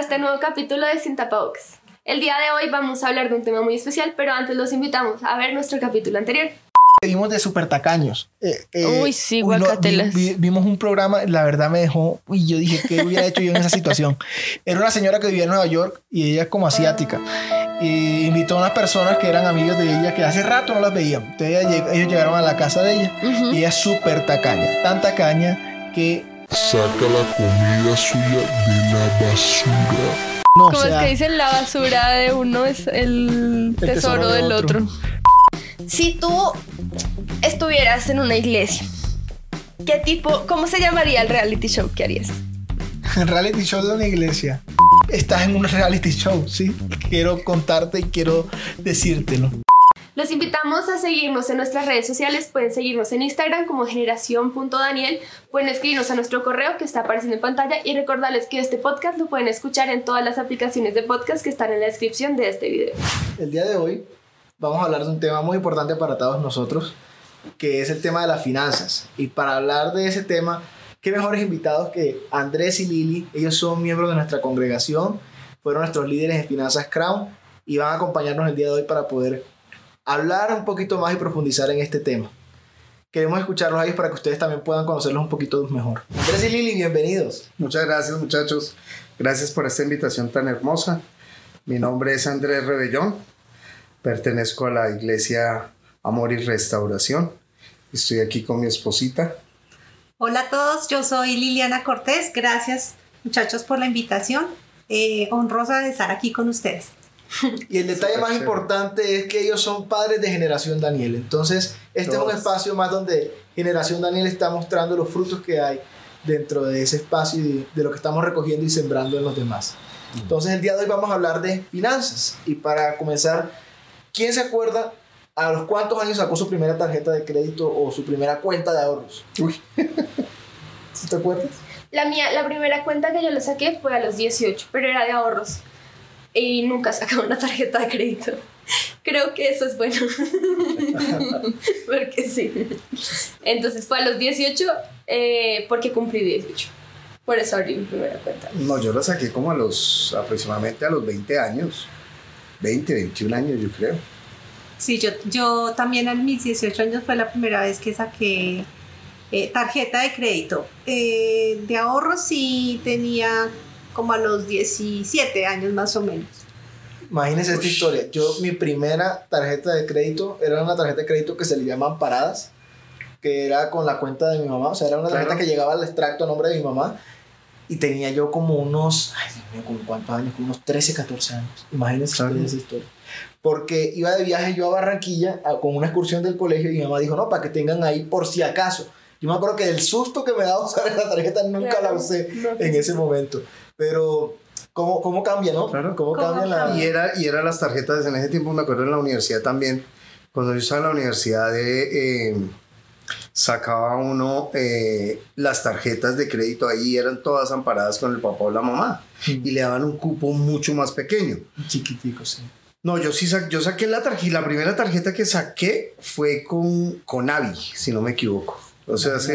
a este nuevo capítulo de Sin Tapabocas. El día de hoy vamos a hablar de un tema muy especial, pero antes los invitamos a ver nuestro capítulo anterior. Vimos de super tacaños. Eh, eh, Uy, sí, uy, no, guacatelas. vi- vi- vimos un programa, la verdad me dejó. Uy, yo dije, ¿qué hubiera hecho yo en esa situación? Era una señora que vivía en Nueva York y ella es como asiática. Y invitó a unas personas que eran amigos de ella que hace rato no las veían. Entonces ella ellos llegaron a la casa de ella y ella es súper tacaña. Tan tacaña que. Saca la comida suya de la basura. No, Como o sea, es que dicen, la basura de uno es el, El tesoro, tesoro de del otro. otro. Si tú estuvieras en una iglesia, ¿qué tipo, cómo se llamaría el reality show que harías? en reality show de una iglesia. Estás en un reality show, ¿sí? Quiero contarte y quiero decírtelo. Los invitamos a seguirnos en nuestras redes sociales. Pueden seguirnos en Instagram como generación.daniel. Pueden escribirnos a nuestro correo que está apareciendo en pantalla. Y recordarles que este podcast lo pueden escuchar en todas las aplicaciones de podcast que están en la descripción de este video. El día de hoy vamos a hablar de un tema muy importante para todos nosotros, que es el tema de las finanzas. Y para hablar de ese tema, qué mejores invitados que Andrés y Lili. Ellos son miembros de nuestra congregación, fueron nuestros líderes en Finanzas Crown y van a acompañarnos el día de hoy para poder hablar un poquito más y profundizar en este tema. Queremos escucharlos a ellos para que ustedes también puedan conocerlos un poquito mejor. Andrés y Lili, bienvenidos. Muchas gracias muchachos. Gracias por esta invitación tan hermosa. Mi nombre es Andrés Rebellón. Pertenezco a la iglesia Amor y Restauración. Estoy aquí con mi esposita. Hola a todos, yo soy Liliana Cortés. Gracias muchachos por la invitación. Eh, honrosa de estar aquí con ustedes. Y el detalle más chévere. importante es que ellos son padres de Generación Daniel. Entonces, este es un espacio más donde Generación Daniel está mostrando los frutos que hay dentro de ese espacio y de, de lo que estamos recogiendo y sembrando en los demás. Entonces, el día de hoy vamos a hablar de finanzas. Y para comenzar, ¿quién se acuerda a los cuántos años sacó su primera tarjeta de crédito o su primera cuenta de ahorros? Uy. ¿Sí te acuerdas? La mía, la primera cuenta que yo le saqué fue a los 18, pero era de ahorros. Y nunca sacaba una tarjeta de crédito. Creo que eso es bueno. porque sí. Entonces fue a los 18 eh, porque cumplí 18. Por eso abrí mi primera cuenta. No, yo la saqué como a los aproximadamente a los 20 años. 20, 21 años yo creo. Sí, yo, yo también a mis 18 años fue la primera vez que saqué eh, tarjeta de crédito. Eh, de ahorro sí tenía como a los 17 años más o menos. Imagínense esta historia. Yo, mi primera tarjeta de crédito era una tarjeta de crédito que se le llaman paradas, que era con la cuenta de mi mamá. O sea, era una tarjeta Claro. que llegaba al extracto a nombre de mi mamá. Y tenía yo como unos, ay Dios mío, ¿como cuántos años? Como unos 13, 14 años. Imagínense Claro. esa historia. Porque iba de viaje yo a Barranquilla a- con una excursión del colegio y mi mamá dijo, no, para que tengan ahí por si acaso. Yo me acuerdo que el susto que me daba usar esa tarjeta nunca Claro. la usé No, en ese momento. Pero, ¿cómo, cómo cambia, no? Claro. ¿Cómo, ¿Cómo cambia la...? Y era, y era las tarjetas, en ese tiempo me acuerdo en la universidad también, cuando yo estaba en la universidad de, eh, sacaba uno eh, las tarjetas de crédito ahí, eran todas amparadas con el papá o la mamá, Mm. y le daban un cupo mucho más pequeño. Chiquitico, sí. No, yo sí sa- yo saqué la tarjeta, la primera tarjeta que saqué fue con, con Avi, si no me equivoco. O sea, eso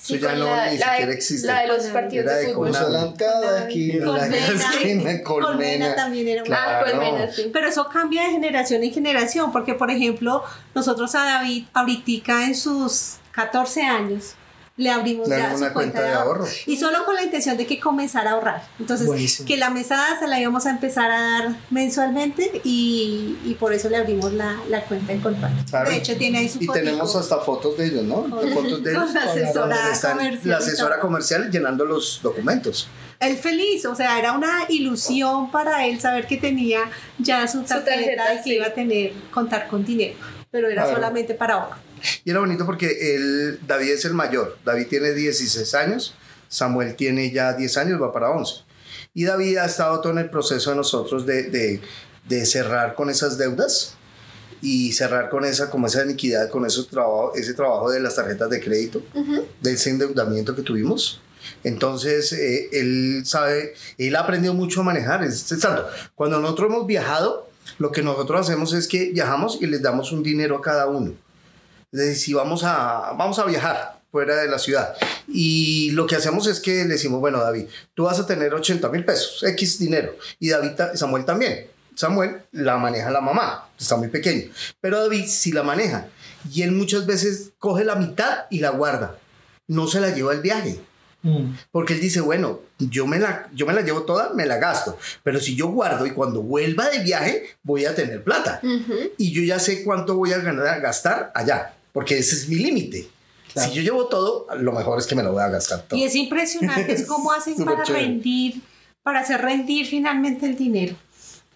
Sí, ya no la, ni la siquiera de, existe. la de los partidos Era de de fútbol. Cada esquina. La esquina, Colmena Colmena. también era una Ah, Claro. Colmena, sí. Pero eso cambia de generación en generación, porque por ejemplo, nosotros a David ahorita en sus 14 años le abrimos Le ya su cuenta, cuenta de de ahorro. Y solo con la intención de que comenzara a ahorrar. Entonces, Buenísimo. que la mesada se la íbamos a empezar a dar mensualmente y, y por eso le abrimos la, la cuenta en. Claro. De hecho, tiene ahí su Y fotico tenemos hasta fotos de ellos, ¿no? Con- fotos de ellos. con la asesora están comercial La asesora comercial llenando los documentos. Él feliz, o sea, era una ilusión para él saber que tenía ya su tarjeta, tarjeta, y que sí. iba a tener, contar con dinero, pero era solamente para ahorro. Y era bonito porque él, David es el mayor. David tiene 16 años, Samuel tiene ya 10 años, va para 11. Y David ha estado todo en el proceso de nosotros de, de, de cerrar con esas deudas y cerrar con esa, como esa iniquidad, con esos trabajo, ese trabajo de las tarjetas de crédito, de ese endeudamiento que tuvimos. Entonces, eh, él sabe, él ha aprendido mucho a manejar. Es, es tanto, cuando nosotros hemos viajado, lo que nosotros hacemos es que viajamos y les damos un dinero a cada uno. Es decir, si vamos a, vamos a viajar, fuera de la ciudad. Y lo que hacemos es que le decimos, bueno, David, tú vas a tener 80 mil pesos, X dinero. Y David, Samuel también. Samuel la maneja la mamá, está muy pequeño. Pero David sí la maneja. Y él muchas veces coge la mitad y la guarda. No se la lleva al viaje. Mm. Porque él dice, bueno, yo me, la, yo me la llevo toda, me la gasto. Pero si yo guardo y cuando vuelva de viaje, voy a tener plata. Y yo ya sé cuánto voy a ganar, gastar allá. Porque ese es mi límite. Claro. Si yo llevo todo, lo mejor es que me lo voy a gastar todo. Y es impresionante es cómo hacen para chévere. rendir, para hacer rendir finalmente el dinero.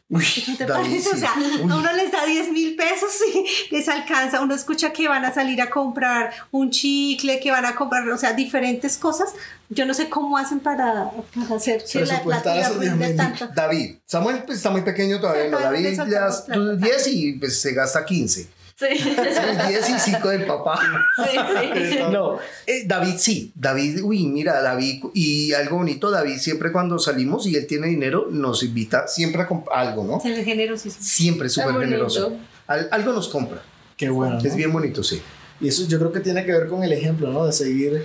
Uy, ¿No te David, parece? O sea, Uy. a uno les da 10 mil pesos y les alcanza. Uno escucha que van a salir a comprar un chicle, que van a comprar, o sea, diferentes cosas. Yo no sé cómo hacen para, para hacer que la plata Presupuestar les esos 10 rinde mil. tanto. David, Samuel pues, está muy pequeño todavía, Sí, no, David plata. 10 y pues, se gasta 15. Sí. 10 y 5 del papá. Sí, sí. No, eh, David sí, David, uy, mira, David, y algo bonito, David siempre cuando salimos y él tiene dinero, nos invita siempre a comprar algo, ¿no? Se les generosísimo. Siempre súper generoso. Al- algo nos compra. Qué bueno. Es ¿no? bien bonito, sí. Y eso yo creo que tiene que ver con el ejemplo, ¿no? De seguir.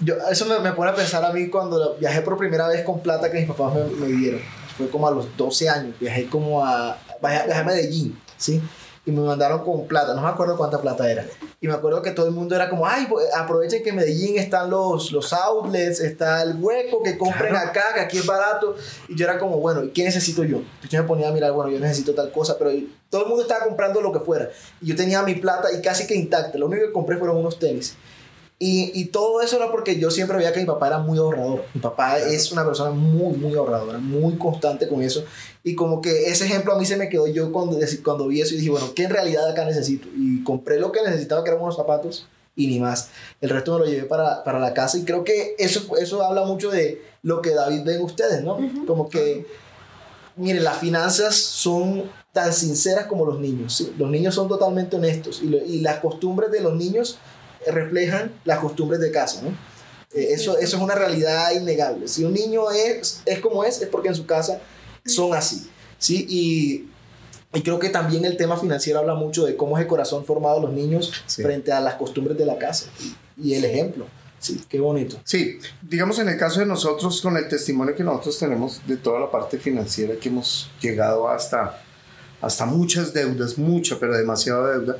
Yo, eso me, me pone a pensar a mí cuando viajé por primera vez con plata que mis papás me, me dieron. Fue como a los 12 años. Viajé como a. Viajé, viajé a Medellín, ¿sí? Y me mandaron con plata. No me acuerdo cuánta plata era. Y me acuerdo que todo el mundo era como, ay, pues, aprovechen que en Medellín están los, los outlets, está el hueco, que compren Claro. acá, que aquí es barato. Y yo era como, bueno, ¿y qué necesito yo? Yo me ponía a mirar, bueno, yo necesito tal cosa, pero todo el mundo estaba comprando lo que fuera. Y yo tenía mi plata y casi que intacta. Lo único que compré fueron unos tenis. Y, y todo eso era porque yo siempre veía que mi papá era muy ahorrador. Mi papá es una persona muy, muy ahorradora, muy constante con eso. Y como que ese ejemplo a mí se me quedó yo cuando, cuando vi eso y dije, bueno, ¿qué en realidad acá necesito? Y compré lo que necesitaba, que eran unos zapatos y ni más. El resto me lo llevé para, para la casa y creo que eso, eso habla mucho de lo que David ve en ustedes, ¿no? Como que, miren, las finanzas son tan sinceras como los niños. ¿sí? Los niños son totalmente honestos y, lo- y las costumbres de los niños reflejan las costumbres de casa, ¿no? Eh, eso, eso es una realidad innegable. Si un niño es, es como es, es porque en su casa son así, ¿sí? Y, y creo que también el tema financiero habla mucho de cómo es el corazón formado de los niños Sí. frente a las costumbres de la casa y, y el ejemplo. Sí, qué bonito. Sí, digamos en el caso de nosotros, con el testimonio que nosotros tenemos de toda la parte financiera, que hemos llegado hasta, hasta muchas deudas, mucha, pero demasiada deuda.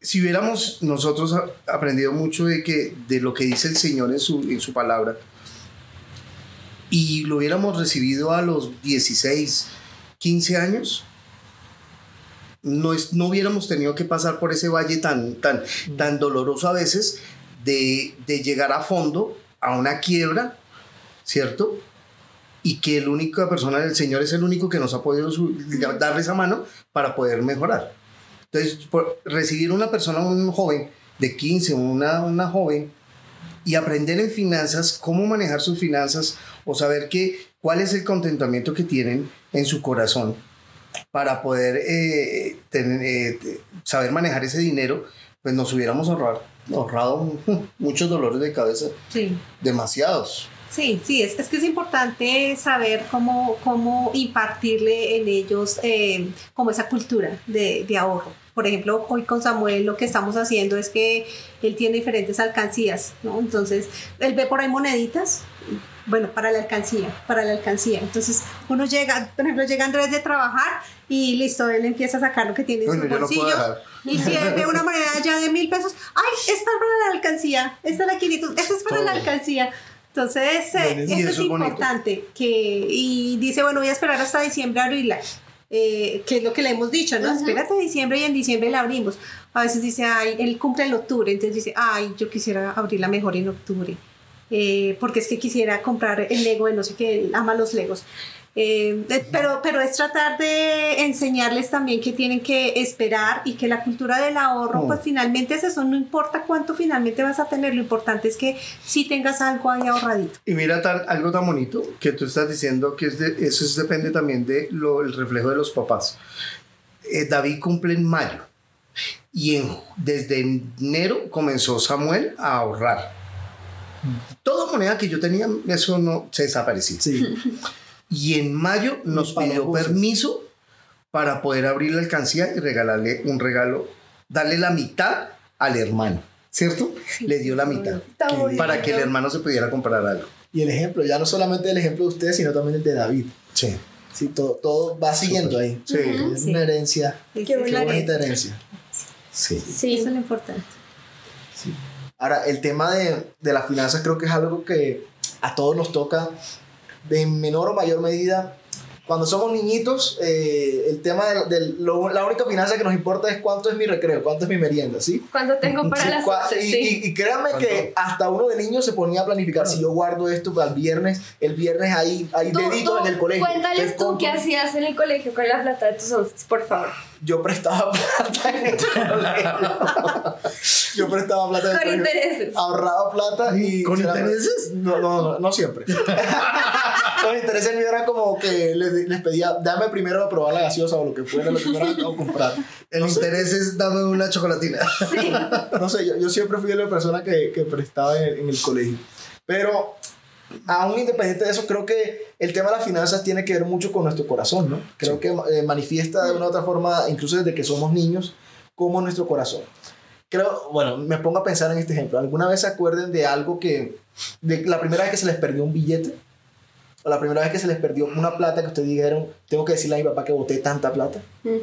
Si hubiéramos nosotros aprendido mucho de, que, de lo que dice el Señor en su, en su palabra y lo hubiéramos recibido a los 16, 15 años, no, es, no hubiéramos tenido que pasar por ese valle tan, tan, tan doloroso a veces de, de llegar a fondo, a una quiebra, ¿cierto? Y que la única persona del Señor es el único que nos ha podido su- darle esa mano para poder mejorar. Entonces, por recibir una persona, un joven de 15, una, una joven, y aprender en finanzas, cómo manejar sus finanzas, o saber que, cuál es el contentamiento que tienen en su corazón para poder eh, tener, eh, saber manejar ese dinero, pues nos hubiéramos ahorrado, ahorrado muchos dolores de cabeza, Sí. demasiados. Sí, sí, es, es que es importante saber cómo, cómo impartirle en ellos eh, como esa cultura de, de ahorro. Por ejemplo, hoy con Samuel lo que estamos haciendo es que él tiene diferentes alcancías, ¿no? Entonces, él ve por ahí moneditas, bueno, para la alcancía, para la alcancía. Entonces, uno llega, por ejemplo, llega Andrés de trabajar y listo, él empieza a sacar lo que tiene en Bueno, sus no bolsillos. Y si él ve una moneda ya de mil pesos, ¡ay! Esta es para la alcancía, esta es la 500, esta es para la alcancía. Entonces, eh, eso es eso es bonito. importante. Que, y dice, bueno, voy a esperar hasta diciembre a abrirla. Eh, que es lo que le hemos dicho, ¿no? Ujú. Espérate a diciembre y en diciembre la abrimos. A veces dice, ay, él cumple en octubre, entonces dice, ay, yo quisiera abrirla mejor en octubre. Eh, porque es que quisiera comprar el Lego de no sé qué, él ama los Legos. Eh, pero, pero es tratar de enseñarles también que tienen que esperar y que la cultura del ahorro, Mm. pues finalmente es eso, no importa cuánto finalmente vas a tener, lo importante es que si tengas algo ahí ahorradito. Y mira tan, algo tan bonito que tú estás diciendo que es de- eso es- depende también del el reflejo de los papás. Eh, David cumple en mayo y en- desde enero comenzó Samuel a ahorrar. Toda moneda que yo tenía, eso no se desapareció. Sí. Y en mayo nos pidió buses. permiso para poder abrir la alcancía y regalarle un regalo, darle la mitad al hermano. ¿cierto? Le dio la mitad para que el hermano se pudiera comprar algo. Y el ejemplo, ya no solamente el ejemplo de ustedes, sino también el de David. Sí. Sí, todo, todo va siguiendo ahí. Sí. Es una herencia. Sí, Qué Qué buena bonita herencia. Sí. Sí. Eso es lo importante. Ahora, el tema de, de las finanzas creo que es algo que a todos nos toca de menor o mayor medida. Cuando somos niñitos, eh, el tema de, de lo- la única finanza que nos importa es cuánto es mi recreo, cuánto es mi merienda, ¿sí? Cuando tengo para Sí, las cua- y, sí. y- y créanme que hasta uno de niños se ponía a planificar si yo guardo esto para el viernes, el viernes hay, hay deditos en el colegio. Cuéntales tú qué hacías en el colegio con la plata de tus once, por favor. Yo prestaba plata en el colegio. yo prestaba plata en el Con colegio. intereses. ahorraba plata y ¿Con intereses? no no no, no siempre los intereses míos eran como que les, les pedía dame primero a probar la gaseosa o lo que fuera lo que fuera a comprar El interés es dame una chocolatina. Sí. no sé yo, yo siempre fui la persona que, que prestaba en en el colegio pero aún independiente de eso creo que el tema de las finanzas tiene que ver mucho con nuestro corazón no creo que eh, manifiesta de una u otra forma incluso desde que somos niños como nuestro corazón creo, bueno, me pongo a pensar en este ejemplo. ¿Alguna vez se acuerden de algo que, de la primera vez que se les perdió un billete? O la primera vez que se les perdió una plata que ustedes dijeron, tengo que decirle a mi papá que boté tanta plata. Mm.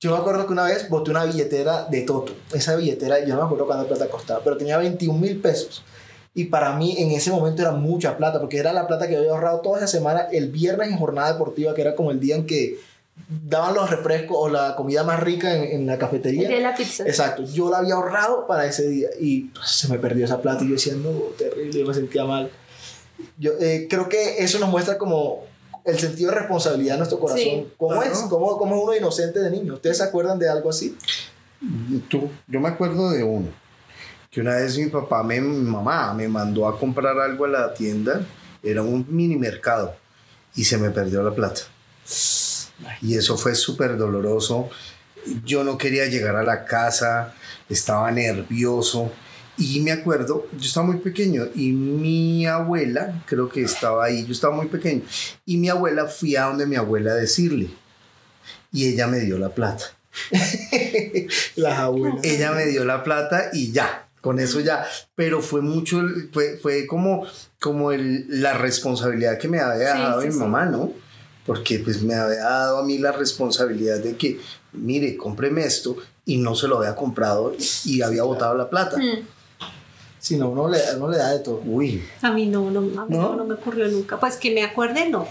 Yo me acuerdo que una vez boté una billetera de Toto. Esa billetera, yo no me acuerdo cuánta plata costaba, pero tenía 21 mil pesos. Y para mí en ese momento era mucha plata, porque era la plata que yo había ahorrado toda esa semana, el viernes en jornada deportiva, que era como el día en que daban los refrescos o la comida más rica en, en la cafetería. De la pizza. Exacto, yo la había ahorrado para ese día y pues, se me perdió esa plata y yo decía, no, terrible, yo me sentía mal. Yo eh, creo que eso nos muestra como el sentido de responsabilidad de nuestro corazón. Sí. ¿Cómo, Claro. es? ¿Cómo, ¿Cómo es uno inocente de niño? ¿Ustedes se acuerdan de algo así? Tú, yo me acuerdo de uno, que una vez mi papá, me, mi mamá, me mandó a comprar algo a la tienda, era un mini mercado, y se me perdió la plata. Y eso fue súper doloroso. Yo no quería llegar a la casa, estaba nervioso. Y me acuerdo, yo estaba muy pequeño y mi abuela, creo que estaba ahí, yo estaba muy pequeño, y mi abuela fui a donde mi abuela a decirle, y ella me dio la plata. Las abuelas. Ella me dio la plata y ya, con eso ya. Pero fue mucho, fue, fue como, como el, la responsabilidad que me había Sí, dado sí, mi sí. mamá, ¿no? Porque pues me había dado a mí la responsabilidad de que, mire, cómpreme esto y no se lo había comprado y había botado la plata. Mm. Si no, uno le, uno le da de todo. Uy, A mí no, no, a mí ¿No? no, no me ocurrió nunca. Pues que me acuerde, no.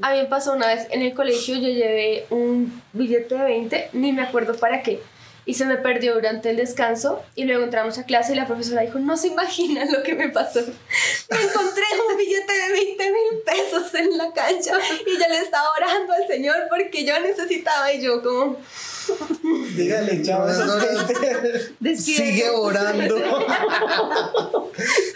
A mí me pasó una vez en el colegio, yo llevé un billete de 20, ni me acuerdo para qué, y se me perdió durante el descanso, y luego entramos a clase y la profesora dijo, no se imaginan lo que me pasó. Me encontré un billete de 20 mil pesos en la cancha, y yo le estaba orando al Señor porque yo necesitaba, y yo como, Dígale, esa No, no, sigue orando.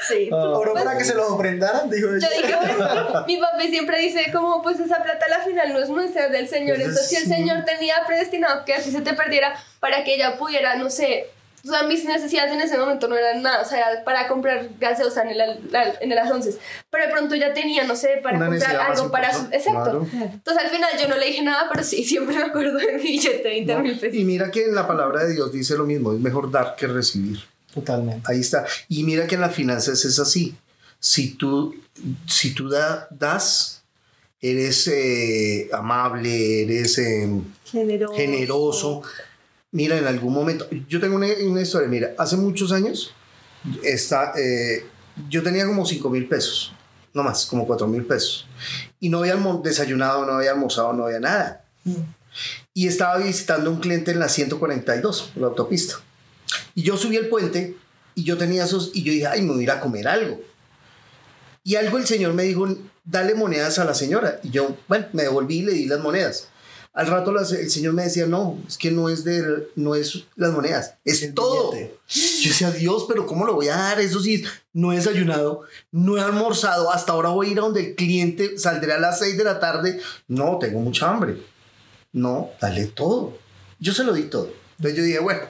sí. Oró para que se los ofrendaran, dijo Yo dije, pues, mi papi siempre dice como, pues esa plata a la final no es nuestra, es del Señor. Entonces, Entonces, si el. Señor tenía predestinado que a ti se te perdiera para que ella pudiera, no sé, o sea, mis necesidades en ese momento no eran nada, o sea, era para comprar gaseosa en el, al- en las 11. Pero de pronto ya tenía, no sé, para Una comprar algo para su... Exacto. claro. Entonces al final yo no le dije nada, pero sí, siempre me acuerdo de mi billete de 20 mil pesos. Y mira que en la palabra de Dios dice lo mismo, es mejor dar que recibir. Totalmente. Ahí está. Y mira que en las finanzas es así. Si tú, si tú da- das, eres eh, amable, eres eh, Generoso. generoso. Mira, en algún momento, yo tengo una, una historia, mira, hace muchos años, está, eh, yo tenía como 5 mil pesos, no más, como 4 mil pesos. Y no había desayunado, no había almorzado, no había nada. Y estaba visitando un cliente en la 142, la autopista. Y yo subí el puente y yo tenía esos, y yo dije, ay, me voy a ir a comer algo. Y algo el señor me dijo, dale monedas a la señora. Y yo, bueno, me devolví y le di las monedas. Al rato la- el señor me decía, no, es que no es, de, no es las monedas, es El todo. billete. Yo decía, Dios, pero ¿cómo lo voy a dar? Eso sí, no he desayunado, no he almorzado, hasta ahora voy a ir a donde el cliente saldrá a las 6 de la tarde. No, tengo mucha hambre. No, dale todo. Yo se lo di todo. Entonces yo dije, bueno,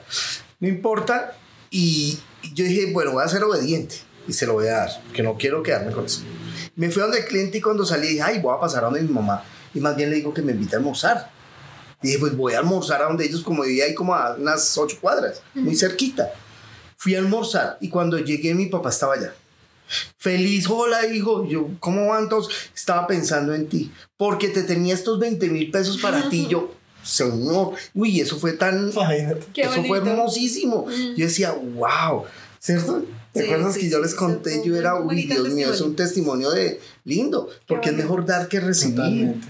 no importa. Y yo dije, bueno, voy a ser obediente y se lo voy a dar, que no quiero quedarme con eso. Me fui a donde el cliente y cuando salí dije, ay, voy a pasar a donde mi mamá. Y más bien le digo que me invite a almorzar. Dije, pues voy a almorzar a donde ellos, como vivía ahí como a unas ocho cuadras, muy cerquita. Fui a almorzar y cuando llegué mi papá estaba allá. Feliz, hola hijo, yo, ¿cómo van todos? Estaba pensando en ti, porque te tenía estos 20 mil pesos para ti, yo, señor, uy, eso fue tan. Qué eso fue bonito. hermosísimo. Yo decía, wow, ¿cierto? ¿Te Sí, acuerdas sí, que yo les conté? fue Yo era, uy, Dios mío, es un testimonio de lindo, porque es mejor dar que recibir. Totalmente.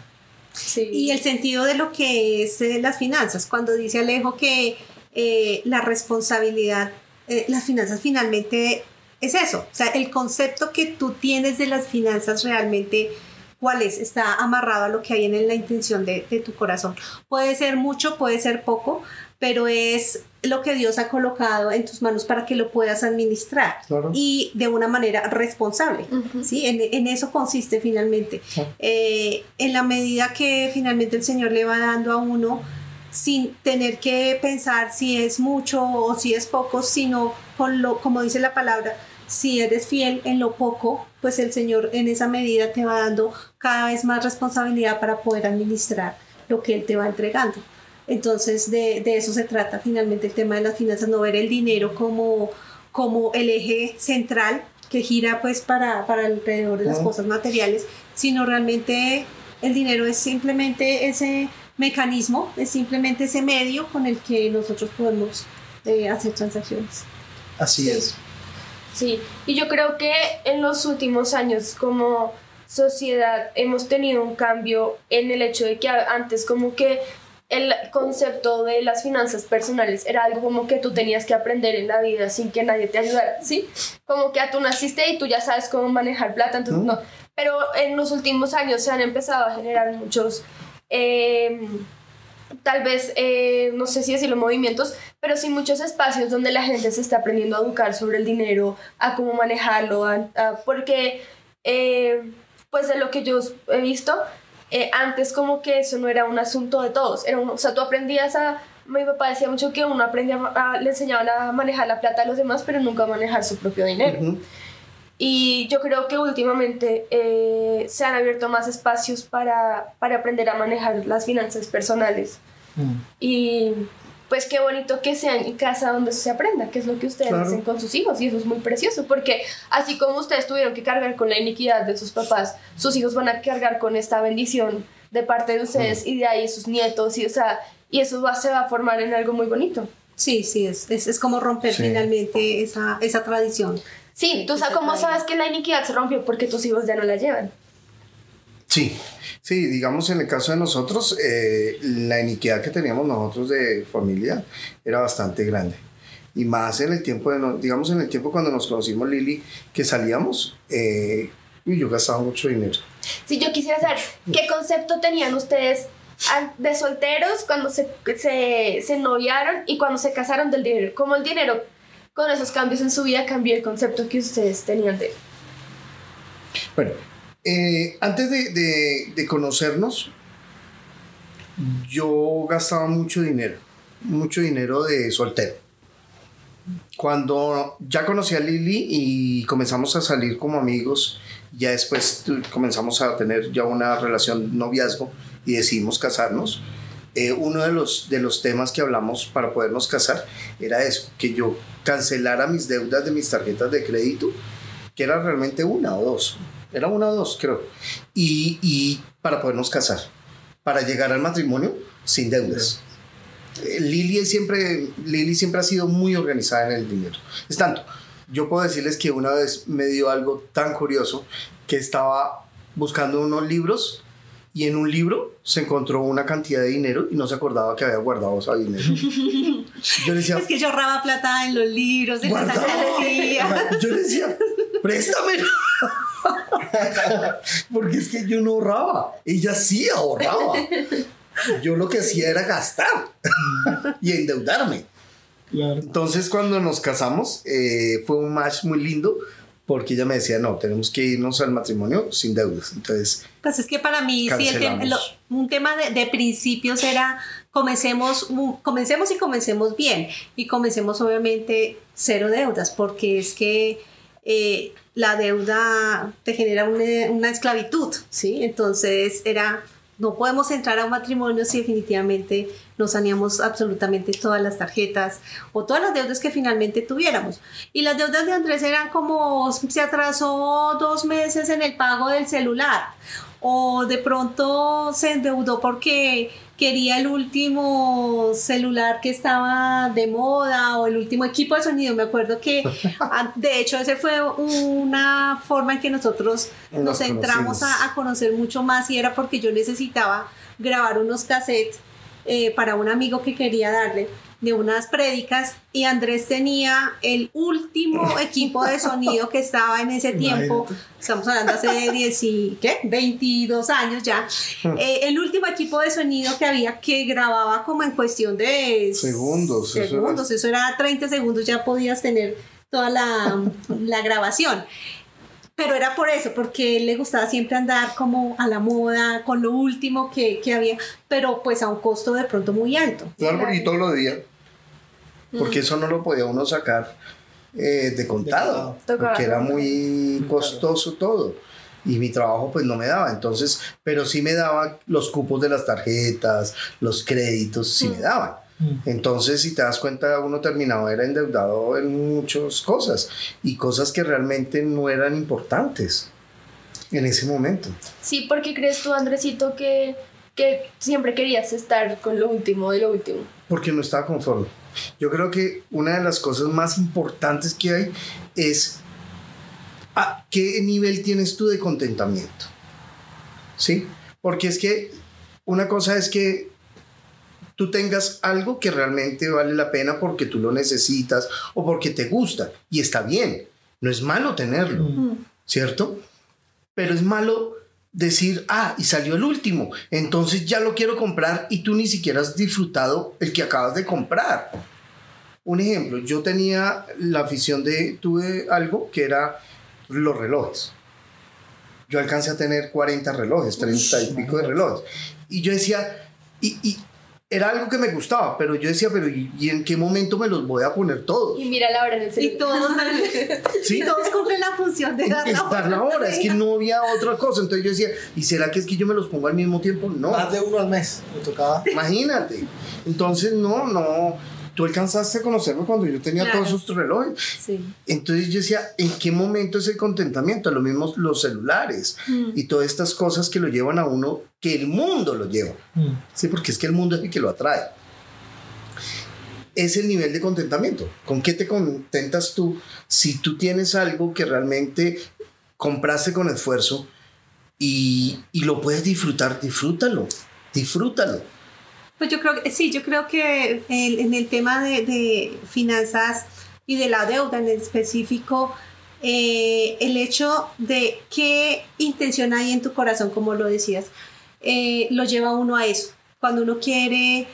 Y el sentido de lo que es eh, las finanzas, cuando dice Alejo que eh, la responsabilidad, eh, las finanzas finalmente es eso, o sea, el concepto que tú tienes de las finanzas realmente, ¿cuál es? Está amarrado a lo que hay en la intención de, de tu corazón. Puede ser mucho, puede ser poco, pero es lo que Dios ha colocado en tus manos para que lo puedas administrar Claro. y de una manera responsable. ¿sí? En, en eso consiste finalmente. Eh, en la medida que finalmente el Señor le va dando a uno, sin tener que pensar si es mucho o si es poco, sino con lo, como dice la palabra, si eres fiel en lo poco, pues el Señor en esa medida te va dando cada vez más responsabilidad para poder administrar lo que Él te va entregando. Entonces de, de eso se trata finalmente el tema de las finanzas, no ver el dinero como, como el eje central que gira pues para, para alrededor de las cosas materiales, sino realmente el dinero es simplemente ese mecanismo, es simplemente ese medio con el que nosotros podemos eh, hacer transacciones. Así Sí. es. Sí, y yo creo que en los últimos años como sociedad hemos tenido un cambio en el hecho de que antes como que el concepto de las finanzas personales era algo como que tú tenías que aprender en la vida sin que nadie te ayudara, ¿sí? Como que a tú naciste y tú ya sabes cómo manejar plata, entonces no. Pero en los últimos años se han empezado a generar muchos... eh, tal vez, eh, no sé si decirlo movimientos, pero sí muchos espacios donde la gente se está aprendiendo a educar sobre el dinero, a cómo manejarlo, a- a- porque eh, pues de lo que yo he visto, eh, antes como que eso no era un asunto de todos, era un- o sea, tú aprendías a... Mi papá decía mucho que uno aprendía, a- le enseñaban a manejar la plata a los demás, pero nunca a manejar su propio dinero. Ujú. Y yo creo que últimamente eh, se han abierto más espacios para, para aprender a manejar las finanzas personales. Mm. Y pues qué bonito que sea en casa donde se aprenda, que es lo que ustedes Claro. hacen con sus hijos. Y eso es muy precioso, porque así como ustedes tuvieron que cargar con la iniquidad de sus papás, sus hijos van a cargar con esta bendición de parte de ustedes y de ahí sus nietos. Y, o sea, y eso va, se va a formar en algo muy bonito. Sí, sí, es, es, es como romper Sí. finalmente esa, esa tradición. Sí, tú que sabes cómo sabes que la iniquidad se rompió porque tus hijos ya no la llevan. Sí, sí, digamos en el caso de nosotros, eh, la iniquidad que teníamos nosotros de familia era bastante grande. Y más en el tiempo, de no- digamos en el tiempo cuando nos conocimos Lili, que salíamos, eh, yo gastaba mucho dinero. Si yo quisiera saber qué concepto tenían ustedes de solteros cuando se, se, se noviaron y cuando se casaron del dinero. Como el dinero, con esos cambios en su vida, cambió el concepto que ustedes tenían de él. Bueno, eh, antes de, de- de conocernos, yo gastaba mucho dinero, mucho dinero de soltero. Cuando ya conocí a Lili y comenzamos a salir como amigos, ya después comenzamos a tener ya una relación noviazgo y decidimos casarnos. eh, uno de los, de los temas que hablamos para podernos casar era eso, que yo cancelara mis deudas de mis tarjetas de crédito, que era realmente una o dos, era una o dos creo, y, y para podernos casar, para llegar al matrimonio sin deudas. Eh, Lili siempre, Lili siempre ha sido muy organizada en el dinero. Es tanto, yo puedo decirles que una vez me dio algo tan curioso que estaba buscando unos libros y en un libro se encontró una cantidad de dinero y no se acordaba que había guardado ese dinero. Yo le decía, Es que yo ahorraba plata en los libros guardado. Santa Yo le decía, préstamelo. Porque es que yo no ahorraba. Ella sí ahorraba. Yo lo que hacía era gastar y endeudarme. Claro. Entonces cuando nos casamos eh, fue un match muy lindo porque ella me decía, no, tenemos que irnos al matrimonio sin deudas. Entonces, Pues es que para mí, sí, el lo- un tema de, de principios era comencemos, comencemos y comencemos bien. Y comencemos obviamente cero deudas, porque es que eh, la deuda te genera una, esclavitud, ¿sí? Entonces era, no podemos entrar a un matrimonio si definitivamente nos saneamos absolutamente todas las tarjetas o todas las deudas que finalmente tuviéramos. Y las deudas de Andrés eran como se atrasó dos meses en el pago del celular o de pronto se endeudó porque quería el último celular que estaba de moda o el último equipo de sonido. Me acuerdo que, ah, de hecho, ese fue una forma en que nosotros nos, Nos entramos a conocer mucho más y era porque yo necesitaba grabar unos cassettes eh, para un amigo que quería darle de unas prédicas y Andrés tenía el último equipo de sonido que estaba en ese tiempo, estamos hablando hace 10 y, ¿qué? 22 años ya, eh, el último equipo de sonido que había que grababa como en cuestión de Segundos, eso era- segundos, eso era 30 segundos, ya podías tener toda la, la grabación. Pero era por eso, porque él le gustaba siempre andar como a la moda, con lo último que, que había, pero pues a un costo de pronto muy alto. Claro, porque todo lo debía. Porque eso no lo podía uno sacar eh, de contado. Porque era muy costoso todo. Y mi trabajo pues no me daba. Entonces, pero sí me daba los cupos de las tarjetas, los créditos, sí me daban. Entonces, si te das cuenta, uno terminaba, era endeudado en muchas cosas y cosas que realmente no eran importantes en ese momento. Sí, porque crees tú, Andresito, que, que siempre querías estar con lo último de lo último. porque no estaba conforme. Yo creo que una de las cosas más importantes que hay es a qué nivel tienes tú de contentamiento. ¿Sí? Porque es que una cosa es que tú tengas algo que realmente vale la pena porque tú lo necesitas o porque te gusta y está bien. No es malo tenerlo, ¿cierto? Pero es malo decir, ah, y salió el último, entonces ya lo quiero comprar y tú ni siquiera has disfrutado el que acabas de comprar. Un ejemplo, yo tenía la afición de, tuve algo que era los relojes. Yo alcancé a tener 40 relojes, 30 y pico de relojes. Y yo decía, y, y era algo que me gustaba, pero yo decía, pero ¿y, y en qué momento me los voy a poner todos? Y mira la hora en el Y celular. todos, ¿Sí? y todos cumplen la función de dar la Estar la hora, es que no había otra cosa. Entonces yo decía, ¿y será que es que yo me los pongo al mismo tiempo? No. Más de uno al mes. Me tocaba. Imagínate. Entonces, no, no. Tú alcanzaste a conocerme cuando yo tenía Claro. todos esos relojes. Sí. Entonces yo decía, ¿en qué momento es el contentamiento? Lo mismo los celulares y todas estas cosas que lo llevan a uno, que el mundo lo lleva. Sí, porque es que el mundo es el que lo atrae. Es el nivel de contentamiento. ¿Con qué te contentas tú si tú tienes algo que realmente compraste con esfuerzo y, y lo puedes disfrutar? Disfrútalo, disfrútalo. Pues yo creo que sí, yo creo que en el tema de, finanzas y de la deuda en específico, eh, el hecho de qué intención hay en tu corazón, como lo decías, eh, lo lleva uno a eso. Cuando uno quiere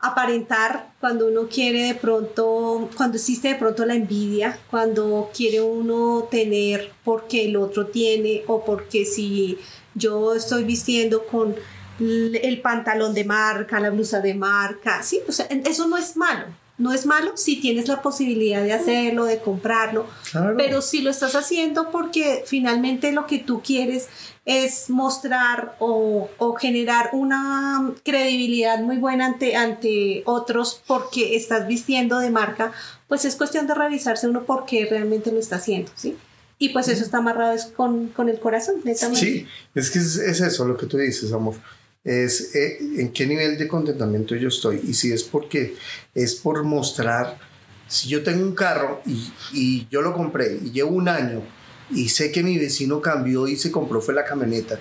aparentar, cuando uno quiere de pronto, cuando existe de pronto la envidia, cuando quiere uno tener porque el otro tiene o porque si yo estoy vistiendo con el pantalón de marca, la blusa de marca, sí, o sea, eso no es malo. No es malo si tienes la posibilidad de hacerlo, de comprarlo, Claro. pero si lo estás haciendo porque finalmente lo que tú quieres es mostrar o, o generar una credibilidad muy buena ante, ante otros porque estás vistiendo de marca, pues es cuestión de revisarse uno por qué realmente lo está haciendo, ¿sí? Y pues eso está amarrado es con, con el corazón, netamente. Sí, es que es, es eso lo que tú dices, amor. Es eh, en qué nivel de contentamiento yo estoy. Y si es porque es por mostrar, si yo tengo un carro y, y yo lo compré y llevo un año y sé que mi vecino cambió y se compró fue la camioneta,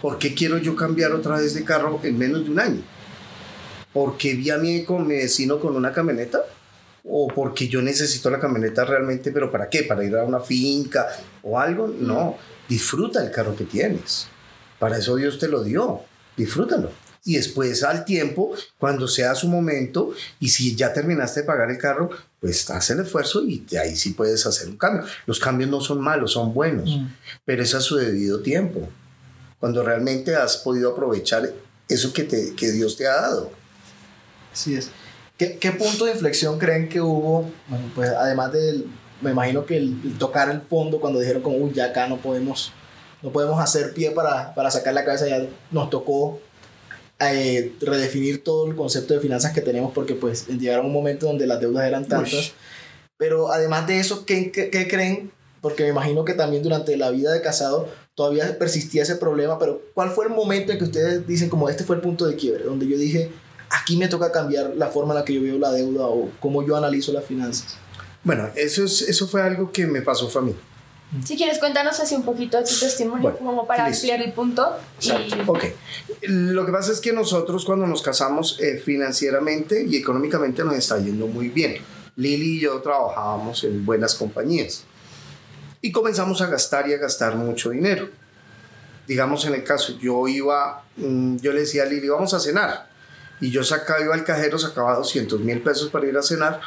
¿por qué quiero yo cambiar otra vez de carro en menos de un año? ¿Porque vi a mi, con mi vecino con una camioneta? ¿O porque yo necesito la camioneta realmente, pero para qué? ¿Para ir a una finca o algo? No, disfruta el carro que tienes. Para eso Dios te lo dio, disfrútalo. Y después al tiempo, cuando sea su momento, y si ya terminaste de pagar el carro, pues haz el esfuerzo y de ahí sí puedes hacer un cambio. Los cambios no son malos, son buenos, pero es a su debido tiempo. Cuando realmente has podido aprovechar eso que, te, que Dios te ha dado. Así es. ¿Qué, qué punto de inflexión creen que hubo? Bueno, pues además del, me imagino que el, el tocar el fondo cuando dijeron como, uy, ya acá no podemos, no podemos hacer pie para, para sacar la cabeza, ya nos tocó eh, redefinir todo el concepto de finanzas que tenemos porque pues llegaron un momento donde las deudas eran tantas. Uy. Pero además de eso, ¿qué, qué, qué creen? Porque me imagino que también durante la vida de casado todavía persistía ese problema, pero ¿cuál fue el momento en que ustedes dicen como este fue el punto de quiebre? Donde yo dije, aquí me toca cambiar la forma en la que yo veo la deuda o cómo yo analizo las finanzas. Bueno, eso, es, eso fue algo que me pasó fue a mí. Si quieres, cuéntanos así un poquito de tu testimonio, Bueno, como para listo. ampliar el punto. Y, Ok. Lo que pasa es que nosotros cuando nos casamos eh, financieramente y económicamente nos está yendo muy bien. Lili y yo trabajábamos en buenas compañías y comenzamos a gastar y a gastar mucho dinero. Digamos en el caso, yo iba, mm, yo le decía a Lili, vamos a cenar. Y yo sacaba, iba al cajero, sacaba 200 mil pesos para ir a cenar.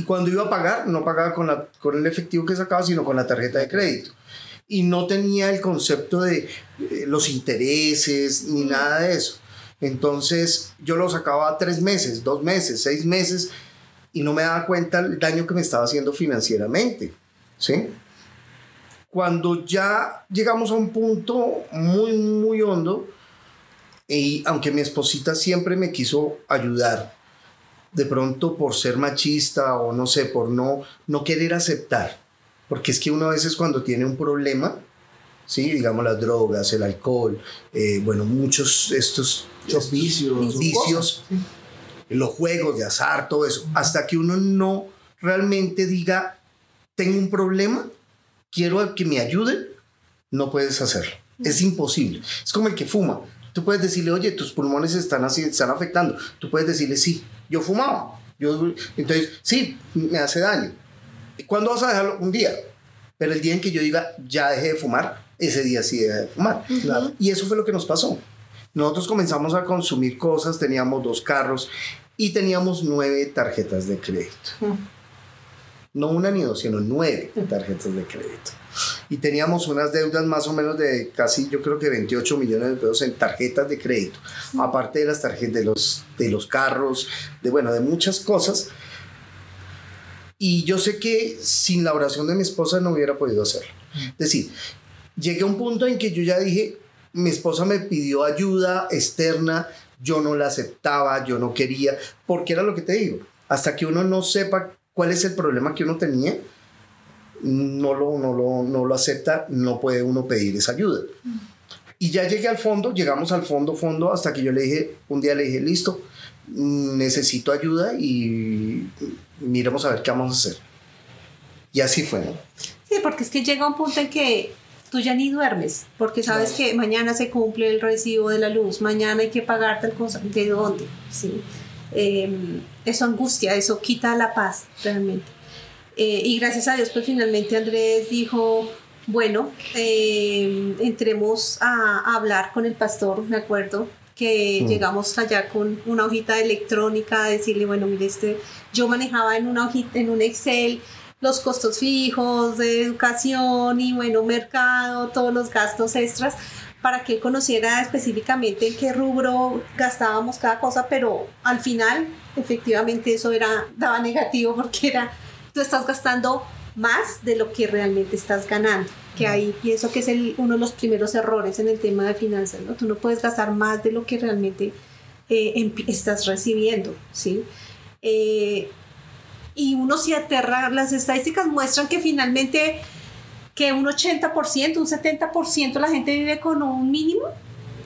Y cuando iba a pagar, no pagaba con, la, con el efectivo que sacaba, sino con la tarjeta de crédito. Y no tenía el concepto de eh, los intereses ni nada de eso. Entonces yo lo sacaba tres meses, dos meses, seis meses y no me daba cuenta el daño que me estaba haciendo financieramente. ¿sí? Cuando ya llegamos a un punto muy, muy hondo, y aunque mi esposita siempre me quiso ayudar, de pronto por ser machista o no sé, por no, no querer aceptar, porque es que uno a veces cuando tiene un problema, ¿sí? digamos las drogas, el alcohol, eh, bueno, muchos estos, estos vicios. vicios, los juegos de azar, todo eso, hasta que uno no realmente diga, tengo un problema, quiero que me ayuden, no puedes hacerlo. Es imposible. Es como el que fuma. Tú puedes decirle, oye, tus pulmones están así, están afectando. Tú puedes decirle, sí, yo fumaba. Yo, entonces, sí, me hace daño. ¿Cuándo vas a dejarlo? Un día. Pero el día en que yo diga, ya dejé de fumar, ese día sí dejé de fumar. Y eso fue lo que nos pasó. Nosotros comenzamos a consumir cosas, teníamos dos carros y teníamos nueve tarjetas de crédito. No una ni dos, sino nueve tarjetas de crédito. Y teníamos unas deudas más o menos de casi, yo creo que 28 millones de pesos en tarjetas de crédito. Aparte de las tarjetas de los, de los carros, de bueno, de muchas cosas. Y yo sé que sin la oración de mi esposa no hubiera podido hacerlo. Es decir, llegué a un punto en que yo ya dije, mi esposa me pidió ayuda externa, yo no la aceptaba, yo no quería, porque era lo que te digo, hasta que uno no sepa cuál es el problema que uno tenía, no lo, no lo, no lo acepta, no puede uno pedir esa ayuda. Y ya llegué al fondo, llegamos al fondo, fondo, hasta que yo le dije, un día le dije, listo, necesito ayuda y miremos a ver qué vamos a hacer. Y así fue, ¿no? Sí, porque es que llega un punto en que tú ya ni duermes, porque sabes que mañana se cumple el recibo de la luz, mañana hay que pagar tal cosa, ¿de dónde? Sí. Eh, eso angustia, eso quita la paz realmente. Eh, y gracias a Dios, pues finalmente Andrés dijo, bueno, eh, entremos a, a hablar con el pastor, me acuerdo, que Mm. llegamos allá con una hojita electrónica, a decirle, bueno, mire, este, yo manejaba en una hojita, en un Excel, los costos fijos de educación y bueno, mercado, todos los gastos extras, para que él conociera específicamente en qué rubro gastábamos cada cosa, pero al final efectivamente eso era, daba negativo porque era, tú estás gastando más de lo que realmente estás ganando, que ahí pienso que es el, uno de los primeros errores en el tema de finanzas, ¿no? Tú no puedes gastar más de lo que realmente eh, empi- estás recibiendo, ¿sí? Eh, y uno se aterra, las estadísticas muestran que finalmente que un 80%, un 70% la gente vive con un mínimo,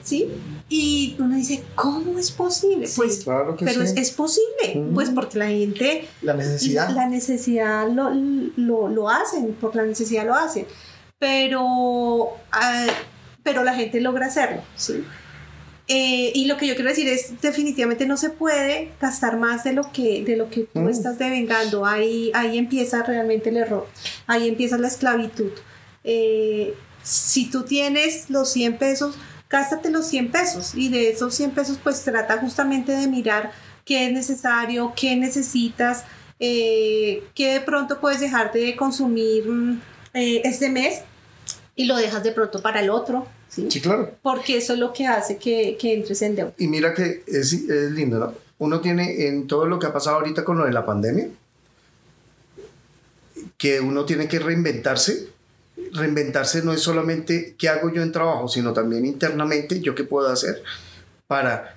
¿sí? Y uno dice, ¿cómo es posible? Pues, Claro que pero es, sí. es posible, Mm. pues porque la gente, La necesidad. la necesidad lo, lo, lo hacen, por la necesidad lo hacen, pero, ah, pero la gente logra hacerlo, ¿sí? Eh, y lo que yo quiero decir es, definitivamente no se puede gastar más de lo que, de lo que tú Mm. estás devengando. Ahí, ahí empieza realmente el error. Ahí empieza la esclavitud. Eh, si tú tienes los 100 pesos, gástate los 100 pesos. Y de esos 100 pesos, pues trata justamente de mirar qué es necesario, qué necesitas, eh, qué de pronto puedes dejar de consumir mm, eh, este mes y lo dejas de pronto para el otro. ¿sí? Sí, claro. Porque eso es lo que hace que, que entres en deuda. Y mira que es, es lindo, ¿no? Uno tiene en todo lo que ha pasado ahorita con lo de la pandemia, que uno tiene que reinventarse. Reinventarse no es solamente qué hago yo en trabajo, sino también internamente, yo qué puedo hacer para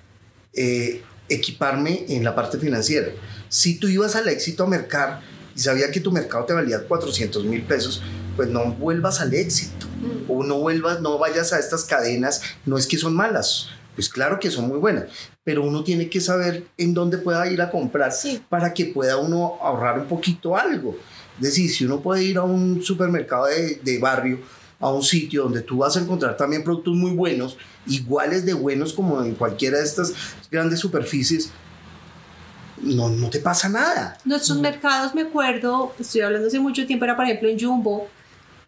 eh, equiparme en la parte financiera. Si tú ibas al éxito a mercar y sabía que tu mercado te valía 400 mil pesos, pues no vuelvas al éxito. O no vuelvas, no vayas a estas cadenas. No es que son malas, pues claro que son muy buenas, pero uno tiene que saber en dónde pueda ir a comprar Sí. para que pueda uno ahorrar un poquito algo. Es decir, si uno puede ir a un supermercado de, de barrio, a un sitio donde tú vas a encontrar también productos muy buenos, iguales de buenos como en cualquiera de estas grandes superficies, no, no te pasa nada. Nuestros mercados, me acuerdo, estoy hablando hace mucho tiempo, era por ejemplo en Jumbo,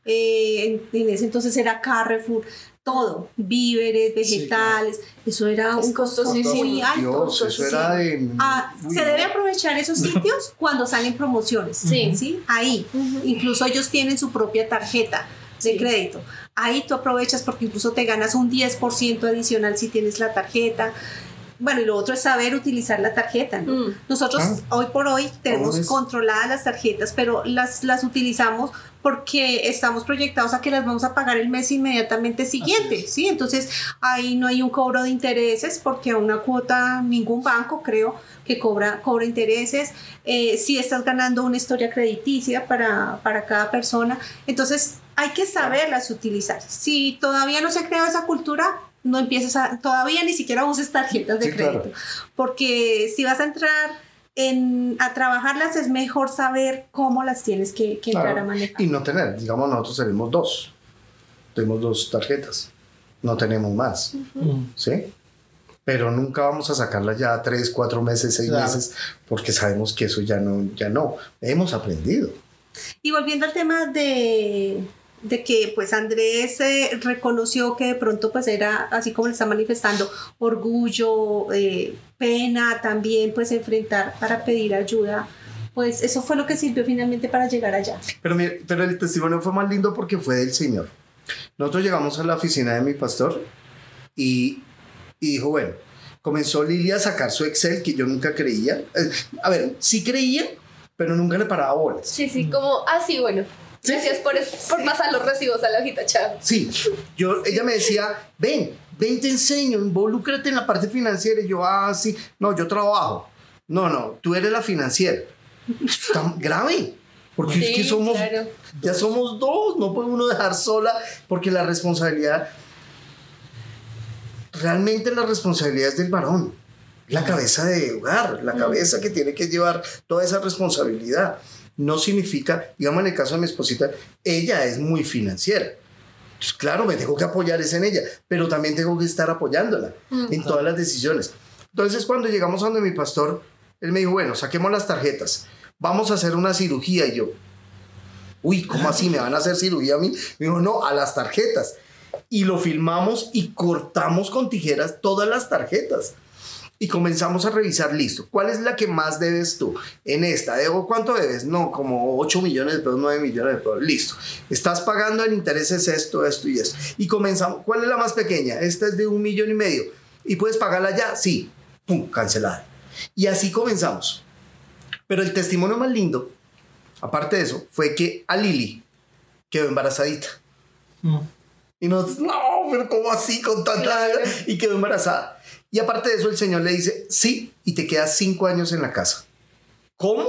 eh, en, en ese entonces era Carrefour, todo, víveres, vegetales, eso era Es un costo muy alto. Dios, eso era de... Ah, se debe aprovechar esos sitios cuando salen promociones. Sí. Ahí. Incluso ellos tienen su propia tarjeta de Sí. crédito. Ahí tú aprovechas porque incluso te ganas un 10% adicional si tienes la tarjeta. Bueno, y lo otro es saber utilizar la tarjeta. ¿no? Mm. Nosotros Ah. hoy por hoy tenemos es? controladas las tarjetas, pero las, las utilizamos porque estamos proyectados a que las vamos a pagar el mes inmediatamente siguiente, ¿sí? Entonces ahí no hay un cobro de intereses porque a una cuota ningún banco creo que cobra, cobra intereses. Eh, si estás ganando una historia crediticia para, para cada persona, entonces hay que saberlas utilizar. Si todavía no se ha creado esa cultura, no empieces a, todavía ni siquiera uses tarjetas de Sí, claro. crédito, porque si vas a entrar en, a trabajarlas es mejor saber cómo las tienes que, que entrar Claro. a manejar. Y no tener, digamos, nosotros tenemos dos. Tenemos dos tarjetas. No tenemos más. ¿Sí? Pero nunca vamos a sacarla ya tres, cuatro meses, seis Claro. meses, porque sabemos que eso ya no, ya no. Hemos aprendido. Y volviendo al tema de, de que pues Andrés eh, reconoció que de pronto pues era así como le está manifestando orgullo, eh, pena también pues enfrentar para pedir ayuda, pues eso fue lo que sirvió finalmente para llegar allá. Pero, mire, pero el testimonio fue más lindo porque fue del Señor. Nosotros llegamos a la oficina de mi pastor y, y dijo, bueno, comenzó Lilia a sacar su Excel que yo nunca creía. Eh, A ver, sí creía, pero nunca le paraba bolas. Sí, sí, como, ah, sí, bueno. Sí, Gracias por, por pasar los recibos a la hojita, chao. Sí, yo, ella me decía, ven, ven, te enseño, involúcrate en la parte financiera. Y yo, ah, sí, no, yo trabajo. No, no, tú eres la financiera. Está grave, porque es que Sí, somos, claro. ya somos dos, no puede uno dejar sola, porque la responsabilidad, realmente la responsabilidad es del varón, la cabeza de hogar, la cabeza que tiene que llevar toda esa responsabilidad. No significa, digamos en el caso de mi esposita, ella es muy financiera. Pues claro, me tengo que apoyar es en ella, pero también tengo que estar apoyándola en todas las decisiones. Entonces, cuando llegamos a donde mi pastor, él me dijo, bueno, saquemos las tarjetas, vamos a hacer una cirugía. Y yo, uy, ¿cómo así? ¿Me van a hacer cirugía a mí? Me dijo, no, a las tarjetas. Y lo filmamos y cortamos con tijeras todas las tarjetas. Y comenzamos a revisar, listo, ¿cuál es la que más debes tú? En esta, ¿debo cuánto debes? No, como 8 millones de pesos, 9 millones de pesos, listo. Estás pagando en intereses esto, esto y esto. Y comenzamos, ¿cuál es la más pequeña? Esta es de un millón y medio. ¿Y puedes pagarla ya? Sí. Pum, cancelada. Y así comenzamos. Pero el testimonio más lindo, aparte de eso, fue que a Lili quedó embarazadita. Mm. Y nosotros, no, pero ¿cómo así con tanta... Y quedó embarazada. Y aparte de eso, el Señor le dice, sí, y te quedas cinco años en la casa. ¿Cómo?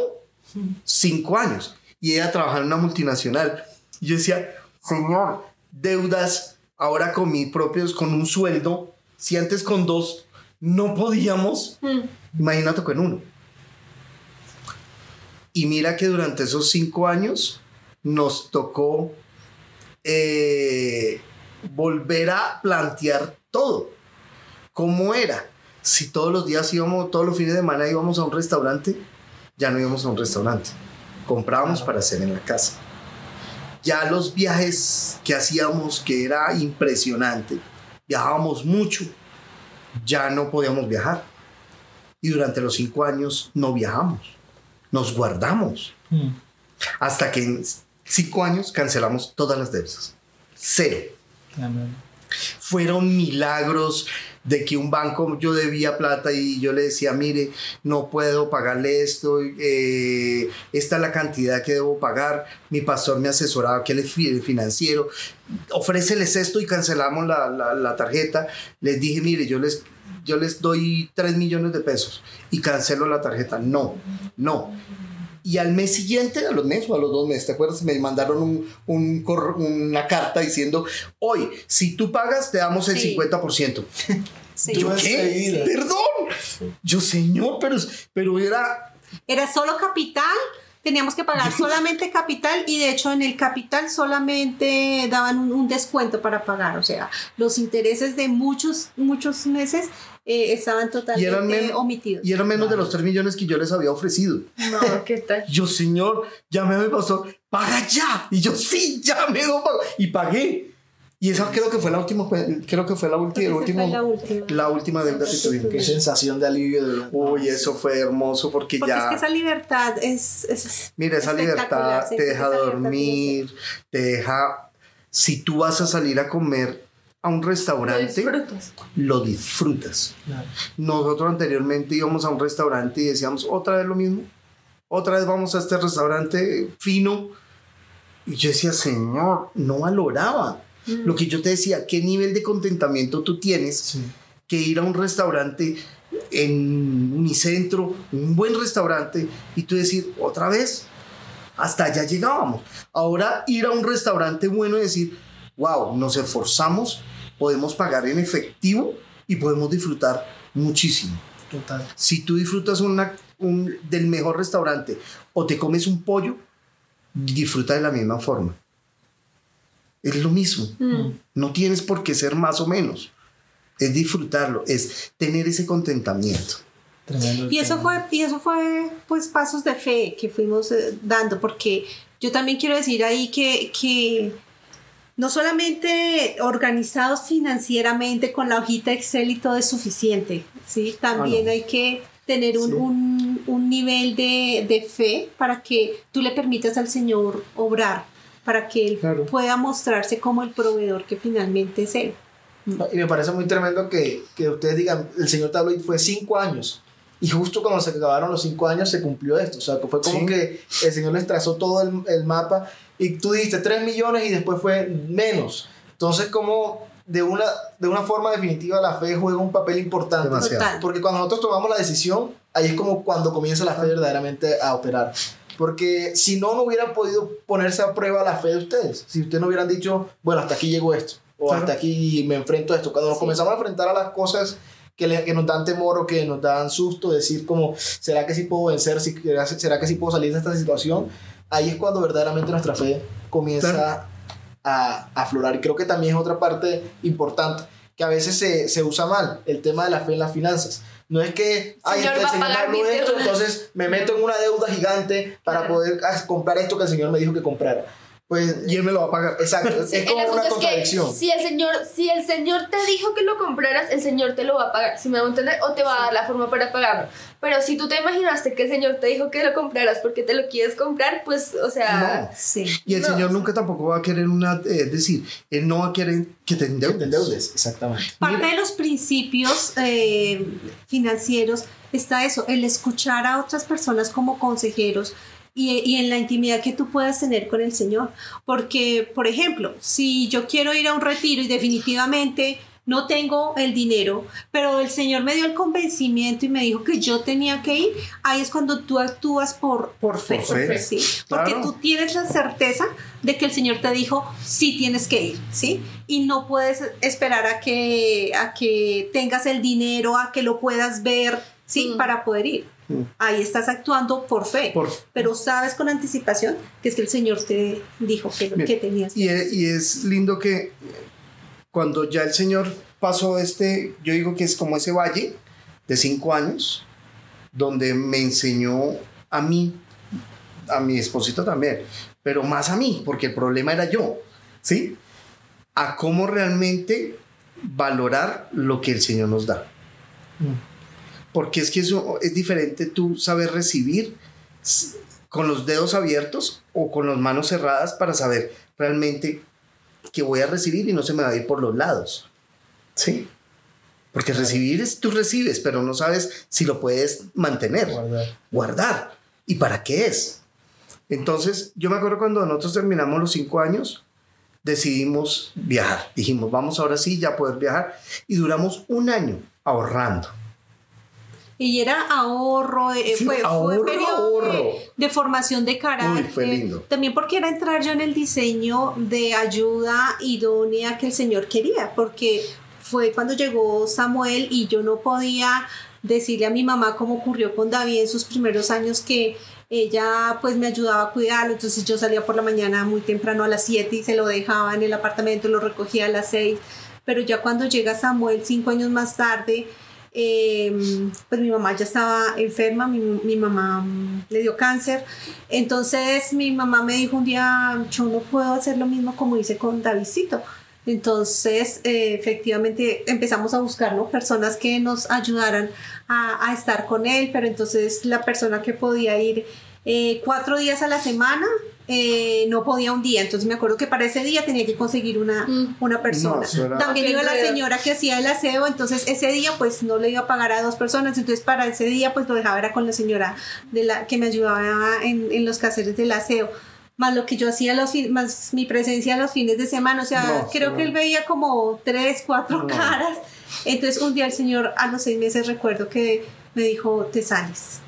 Cinco años. Y ella trabaja en una multinacional. Y yo decía, Señor, deudas ahora con mis propios, con un sueldo, si antes con dos no podíamos, imagínate con uno. Y mira que durante esos cinco años nos tocó eh, volver a plantear todo. ¿Cómo era? Si todos los días íbamos, todos los fines de semana íbamos a un restaurante, ya no íbamos a un restaurante. Comprábamos para hacer en la casa. Ya los viajes que hacíamos, que era impresionante, viajábamos mucho, ya no podíamos viajar. Y durante los cinco años no viajamos, nos guardamos. Mm. Hasta que en cinco años cancelamos todas las deudas. Cero. Fueron milagros de que un banco yo debía plata y yo le decía, mire, no puedo pagarle esto, eh, esta es la cantidad que debo pagar. Mi pastor me asesoraba, que él es fi- financiero, ofréceles esto y cancelamos la, la- la tarjeta. Les dije, mire, yo les yo les doy 3 millones de pesos y cancelo la tarjeta. No, no. Y al mes siguiente, a los meses o a los dos meses, ¿te acuerdas? Me mandaron un, un una carta diciendo, hoy, si tú pagas, te damos el Sí. 50%. Sí. ¿Yo qué? Perdón. Yo, señor, pero, pero era... Era solo capital, teníamos que pagar solamente capital y de hecho en el capital solamente daban un, un descuento para pagar, o sea, los intereses de muchos, muchos meses eh, estaban Y eran, totalmente men- omitidos. y eran menos de los 3 millones que yo les había ofrecido. No, ¿qué tal? Yo, señor, llamé a mi pastor, paga ya. Y yo, sí, ya me lo pago. Y pagué. Y esa creo que fue la última, creo que fue la última, último, fue la última. la última deuda que tuvimos. Qué sensación de alivio. De Uy, eso fue hermoso porque, Porque es ya, que esa libertad es... es mira, esa libertad sí, te deja dormir, te deja, si tú vas a salir a comer a un Lo restaurante, disfrutas. lo disfrutas. Nosotros anteriormente íbamos a un restaurante y decíamos, otra vez lo mismo, otra vez vamos a este restaurante fino. Y yo decía, Señor, no valoraba. Lo que yo te decía, ¿qué nivel de contentamiento tú tienes Sí. que ir a un restaurante en Unicentro, un buen restaurante, y tú decir, otra vez, hasta allá llegábamos. Ahora ir a un restaurante bueno y decir, wow, nos esforzamos, podemos pagar en efectivo y podemos disfrutar muchísimo. Total. Si tú disfrutas una, un, del mejor restaurante o te comes un pollo, disfruta de la misma forma. Es lo mismo. Mm. No tienes por qué ser más o menos. Es disfrutarlo, es tener ese contentamiento. Tremendo. Y eso fue, y eso fue pues pasos de fe que fuimos eh, dando, porque yo también quiero decir ahí que, que no solamente organizados financieramente con la hojita Excel y todo es suficiente, ¿sí? También Ah, no. hay que tener un, Sí. un- un nivel de, de fe para que tú le permitas al Señor obrar, para que Él Claro. pueda mostrarse como el proveedor que finalmente es Él. Y me parece muy tremendo que, que ustedes digan, el señor te habló y fue cinco años. Y justo cuando se acabaron los cinco años se cumplió esto. O sea, que fue como Sí. que el señor les trazó todo el, el mapa y tú dijiste 3 millones y después fue menos. Entonces, como de una, de una forma definitiva la fe juega un papel importante. Demasiado. Porque cuando nosotros tomamos la decisión, ahí es como cuando comienza la fe verdaderamente a operar. Porque si no, no hubieran podido ponerse a prueba la fe de ustedes. Si ustedes no hubieran dicho, bueno, hasta aquí llegó esto. O Claro. hasta aquí me enfrento a esto. Cuando nos Sí. comenzamos a enfrentar a las cosas que, le- que nos dan temor o que nos dan susto, decir como, ¿será que sí puedo vencer? Si- ¿Será que sí puedo salir de esta situación? Ahí es cuando verdaderamente nuestra fe comienza Claro. a, a aflorar. Y creo que también es otra parte importante, que a veces se, se usa mal, el tema de la fe en las finanzas. No es que, ay, Señor, el Señor me habló esto, entonces me meto en una deuda gigante para Claro. poder comprar esto que el Señor me dijo que comprara. Pues, Y él me lo va a pagar. exacto, Sí, es como una es que contradicción. si el señor si el señor te dijo que lo compraras el señor te lo va a pagar si me va a entender o te va a dar la forma para pagarlo pero si tú te imaginaste que el señor te dijo que lo compraras porque te lo quieres comprar pues o sea No. Sí. Y el No. Señor nunca tampoco va a querer una, eh, es decir, Él no va a querer que te endeudes. te endeudes, exactamente. Parte de los principios eh, financieros está eso, el escuchar a otras personas como consejeros y, y en la intimidad que tú puedas tener con el Señor. Porque, por ejemplo, si yo quiero ir a un retiro y definitivamente no tengo el dinero, pero el Señor me dio el convencimiento y me dijo que yo tenía que ir, ahí es cuando tú actúas por, por fe. Por fe. ¿sí? Porque Claro. tú tienes la certeza de que el Señor te dijo, sí tienes que ir, ¿sí? Y no puedes esperar a que, a que tengas el dinero, a que lo puedas ver, ¿sí? Mm. Para poder ir. Mm. Ahí estás actuando por fe, Por- pero sabes con anticipación que es que el Señor te dijo que, Bien. que tenías. Y es, y es lindo que cuando ya el Señor pasó este, yo digo que es como ese valle de cinco años, donde me enseñó a mí, a mi esposito también, pero más a mí, porque el problema era yo, ¿sí? A cómo realmente valorar lo que el Señor nos da. Porque es que eso es diferente tú saber recibir con los dedos abiertos o con las manos cerradas para saber realmente que voy a recibir y no se me va a ir por los lados. ¿Sí? Porque recibir es tú recibes, pero no sabes si lo puedes mantener, Guardar. guardar. ¿Y para qué es? Entonces, yo me acuerdo cuando nosotros terminamos los cinco años, decidimos viajar. Dijimos, vamos ahora sí, ya poder viajar. Y duramos un año ahorrando. Y era ahorro, eh, Sí, fue, fue ahorro, de- ahorro. De, formación de carácter. Uy, fue lindo. También porque era entrar yo en el diseño de ayuda idónea que el Señor quería, porque fue cuando llegó Samuel y yo no podía decirle a mi mamá cómo ocurrió con David en sus primeros años que ella pues me ayudaba a cuidarlo, entonces yo salía por la mañana muy temprano a las 7 y se lo dejaba en el apartamento, lo recogía a las 6, pero ya cuando llega Samuel cinco años más tarde, eh, pues mi mamá ya estaba enferma, mi, mi mamá le dio cáncer, entonces mi mamá me dijo un día, yo no puedo hacer lo mismo como hice con Davidcito. Entonces, eh, efectivamente, empezamos a buscar ¿no? personas que nos ayudaran a, a estar con él, pero entonces la persona que podía ir eh, cuatro días a la semana eh, no podía un día. Entonces me acuerdo que para ese día tenía que conseguir una, Mm. una persona. No, También iba la señora que hacía el aseo, entonces ese día pues no le iba a pagar a dos personas, entonces para ese día pues lo dejaba era con la señora de la que me ayudaba en, en los caseres del aseo. Más lo que yo hacía los fin- más mi presencia los fines de semana, o sea, No, creo que él veía como tres, cuatro No. caras. Entonces un día el señor a los seis meses recuerdo que me dijo, te sales,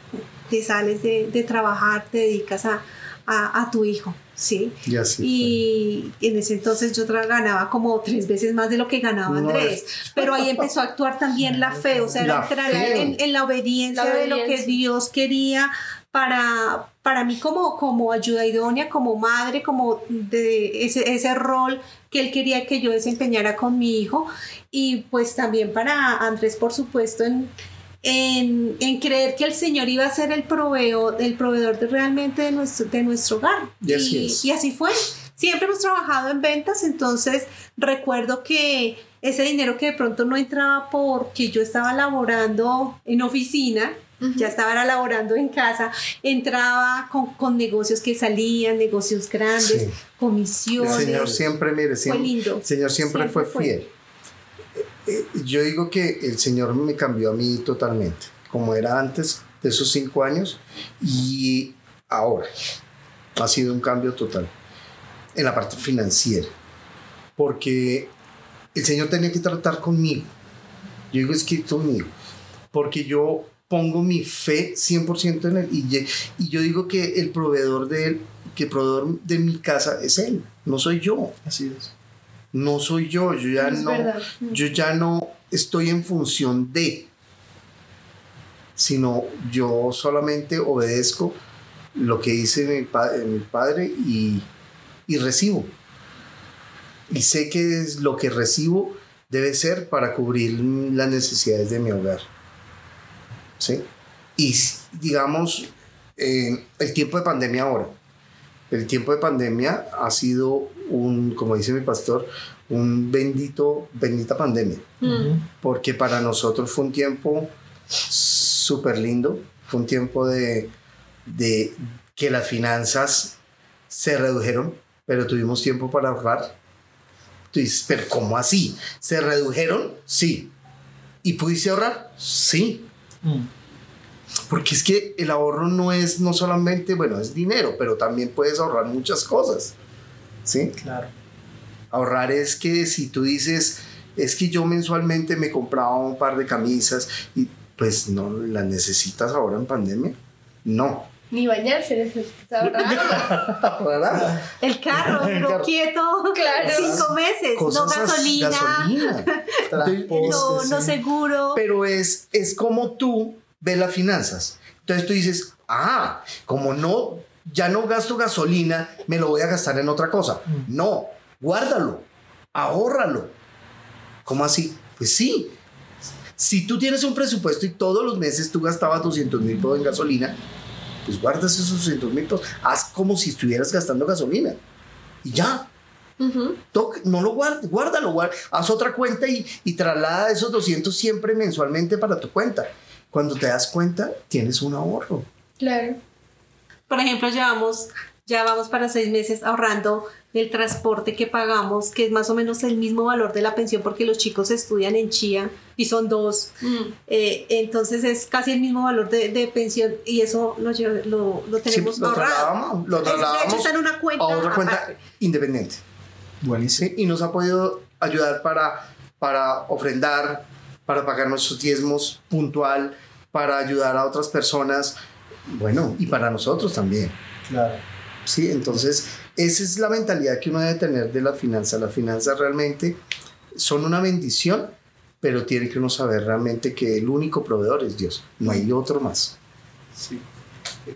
te sales de, de trabajar, te dedicas a, a, a tu hijo, ¿sí? Y así. Y en ese entonces yo ganaba como tres veces más de lo que ganaba No, Andrés. Pero ahí empezó a actuar también la fe, o sea, La entrar fe. en, en la obediencia La de lo que. Dios quería para, para mí como, como ayuda idónea, como madre, como de ese, ese rol que él quería que yo desempeñara con mi hijo. Y pues también para Andrés, por supuesto, en, en, en creer que el Señor iba a ser el proveedor, el proveedor de realmente de nuestro, de nuestro hogar. Y y así fue. Siempre hemos trabajado en ventas, entonces recuerdo que ese dinero que de pronto no entraba porque yo estaba laborando en oficina, ya estaba laborando en casa, entraba con, con negocios que salían, negocios grandes, Sí. El comisiones. Señor siempre, mire, siempre, lindo. el Señor siempre, Siempre fue fue. Eh, Yo digo que el Señor me cambió a mí totalmente, como era antes de esos cinco años y ahora. Ha sido un cambio total en la parte financiera, porque el Señor tenía que tratar conmigo. Yo digo, es que conmigo, porque yo pongo mi fe 100% en Él y, y yo digo que el proveedor de Él, que el proveedor de mi casa es Él, no soy yo Así es. No soy yo, yo ya no, yo ya no estoy en función de, sino yo solamente obedezco lo que dice mi, pa- mi padre y, y recibo. Y sé que es lo que recibo debe ser para cubrir las necesidades de mi hogar. ¿Sí? Y digamos, eh, el tiempo de pandemia ahora. El tiempo de pandemia ha sido un, como dice mi pastor, un bendito, bendita pandemia. Porque para nosotros fue un tiempo súper lindo. Fue un tiempo de, de que las finanzas se redujeron, pero tuvimos tiempo para ahorrar. Tú dices, pero ¿cómo así? ¿Se redujeron? Sí. ¿Y pudiste ahorrar? Sí. Mm. Porque es que el ahorro no es no solamente, bueno, es dinero, pero también puedes ahorrar muchas cosas. ¿Sí? Claro. Ahorrar es que si tú dices, es que yo mensualmente me compraba un par de camisas y pues no las necesitas ahora en pandemia. No. Ni bañarse necesitas ahorrar. Ahorrar El carro, El carro. quieto Claro. cinco meses, no cosas gasolina, gasolina. No, no seguro. Pero es, es como tú ves las finanzas. Entonces tú dices, ah, como no, ya no gasto gasolina, me lo voy a gastar en otra cosa. No, guárdalo, ahórralo. ¿Cómo así? Pues sí. Si tú tienes un presupuesto y todos los meses tú gastabas 200 mil pesos en gasolina, pues guardas esos 200 mil pesos. Haz como si estuvieras gastando gasolina. Y ya. No lo guardes, guárdalo, guar- haz otra cuenta y, y traslada esos 200 siempre mensualmente para tu cuenta. Cuando te das cuenta, tienes un ahorro. Claro. Por ejemplo, llevamos, ya vamos para seis meses ahorrando el transporte que pagamos, que es más o menos el mismo valor de la pensión porque los chicos estudian en Chía y son dos. Mm. Eh, entonces es casi el mismo valor de, de pensión y eso lo, lo, lo tenemos Sí, lo ahorrado. trasladamos, lo trasladamos está en una cuenta a otra cuenta aparte. independiente. Buenísimo. ¿sí? y nos ha podido ayudar para, para ofrendar, para pagar nuestros diezmos puntual, para ayudar a otras personas, bueno, y para nosotros también. Claro. ¿sí? Entonces, esa es la mentalidad que uno debe tener de la finanza. Las finanzas realmente son una bendición, pero tiene que uno saber realmente que el único proveedor es Dios, no hay otro más. Sí.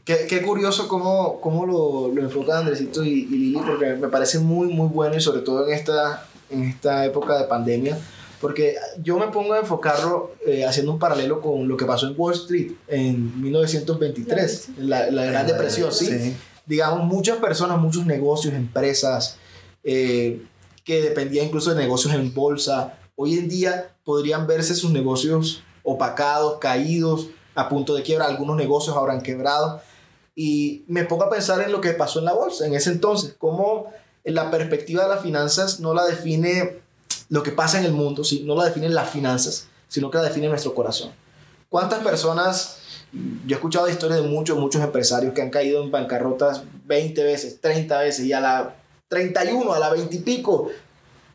Qué, qué curioso cómo, cómo lo, lo enfocan Andresito y, y Lili, porque me parece muy, muy bueno y sobre todo en esta, en esta época de pandemia, porque yo me pongo a enfocarlo eh, haciendo un paralelo con lo que pasó en Wall Street en 1923, en la, la Gran Depresión, ¿sí? digamos, muchas personas, muchos negocios, empresas, eh, que dependían incluso de negocios en bolsa, hoy en día podrían verse sus negocios opacados, caídos, a punto de quiebra. Algunos negocios habrán quebrado. Y me pongo a pensar en lo que pasó en la bolsa en ese entonces, cómo la perspectiva de las finanzas no la define lo que pasa en el mundo, ¿sí? no la definen las finanzas, sino que la define nuestro corazón. ¿Cuántas personas, yo he escuchado historias de muchos, muchos empresarios que han caído en bancarrotas 20 veces, 30 veces y a la 31, a la 20 y pico,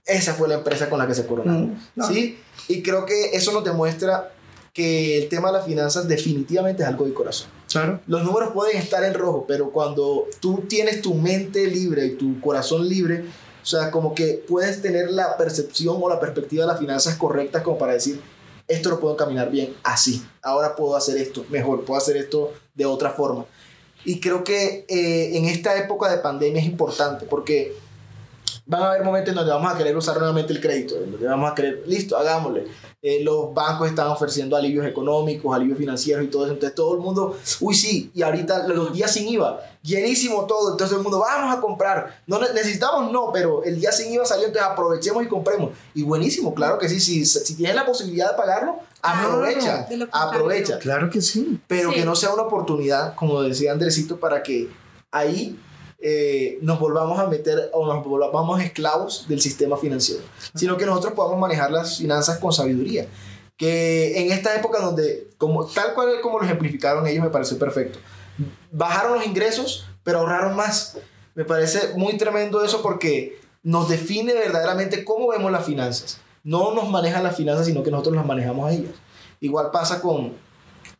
esa fue la empresa con la que se coronaron. Mm, no. ¿sí? Y creo que eso nos demuestra que el tema de las finanzas definitivamente es algo de corazón. Claro. Los números pueden estar en rojo, pero cuando tú tienes tu mente libre y tu corazón libre, o sea, como que puedes tener la percepción o la perspectiva de las finanzas correctas como para decir, esto lo puedo caminar bien así, ahora puedo hacer esto mejor, puedo hacer esto de otra forma. Y creo que eh, en esta época de pandemia es importante porque van a haber momentos en donde vamos a querer usar nuevamente el crédito, en donde vamos a querer, listo, hagámosle. Eh, los bancos están ofreciendo alivios económicos, alivios financieros y todo eso. Entonces todo el mundo, uy, sí, y ahorita los días sin IVA, llenísimo todo. Entonces todo el mundo, vamos a comprar. No ne- necesitamos, no, pero el día sin IVA salió, entonces aprovechemos y compremos. Y buenísimo, claro que sí, si, si tienes la posibilidad de pagarlo, aprovecha, aprovecha. Claro que sí. Pero Sí. que no sea una oportunidad, como decía Andresito, para que ahí eh, nos volvamos a meter o nos volvamos esclavos del sistema financiero, sino que nosotros podamos manejar las finanzas con sabiduría. Que en esta época donde, como, tal cual como lo ejemplificaron ellos, me pareció perfecto. Bajaron los ingresos, pero ahorraron más. Me parece muy tremendo eso porque nos define verdaderamente cómo vemos las finanzas. No nos manejan las finanzas, sino que nosotros las manejamos a ellas. Igual pasa con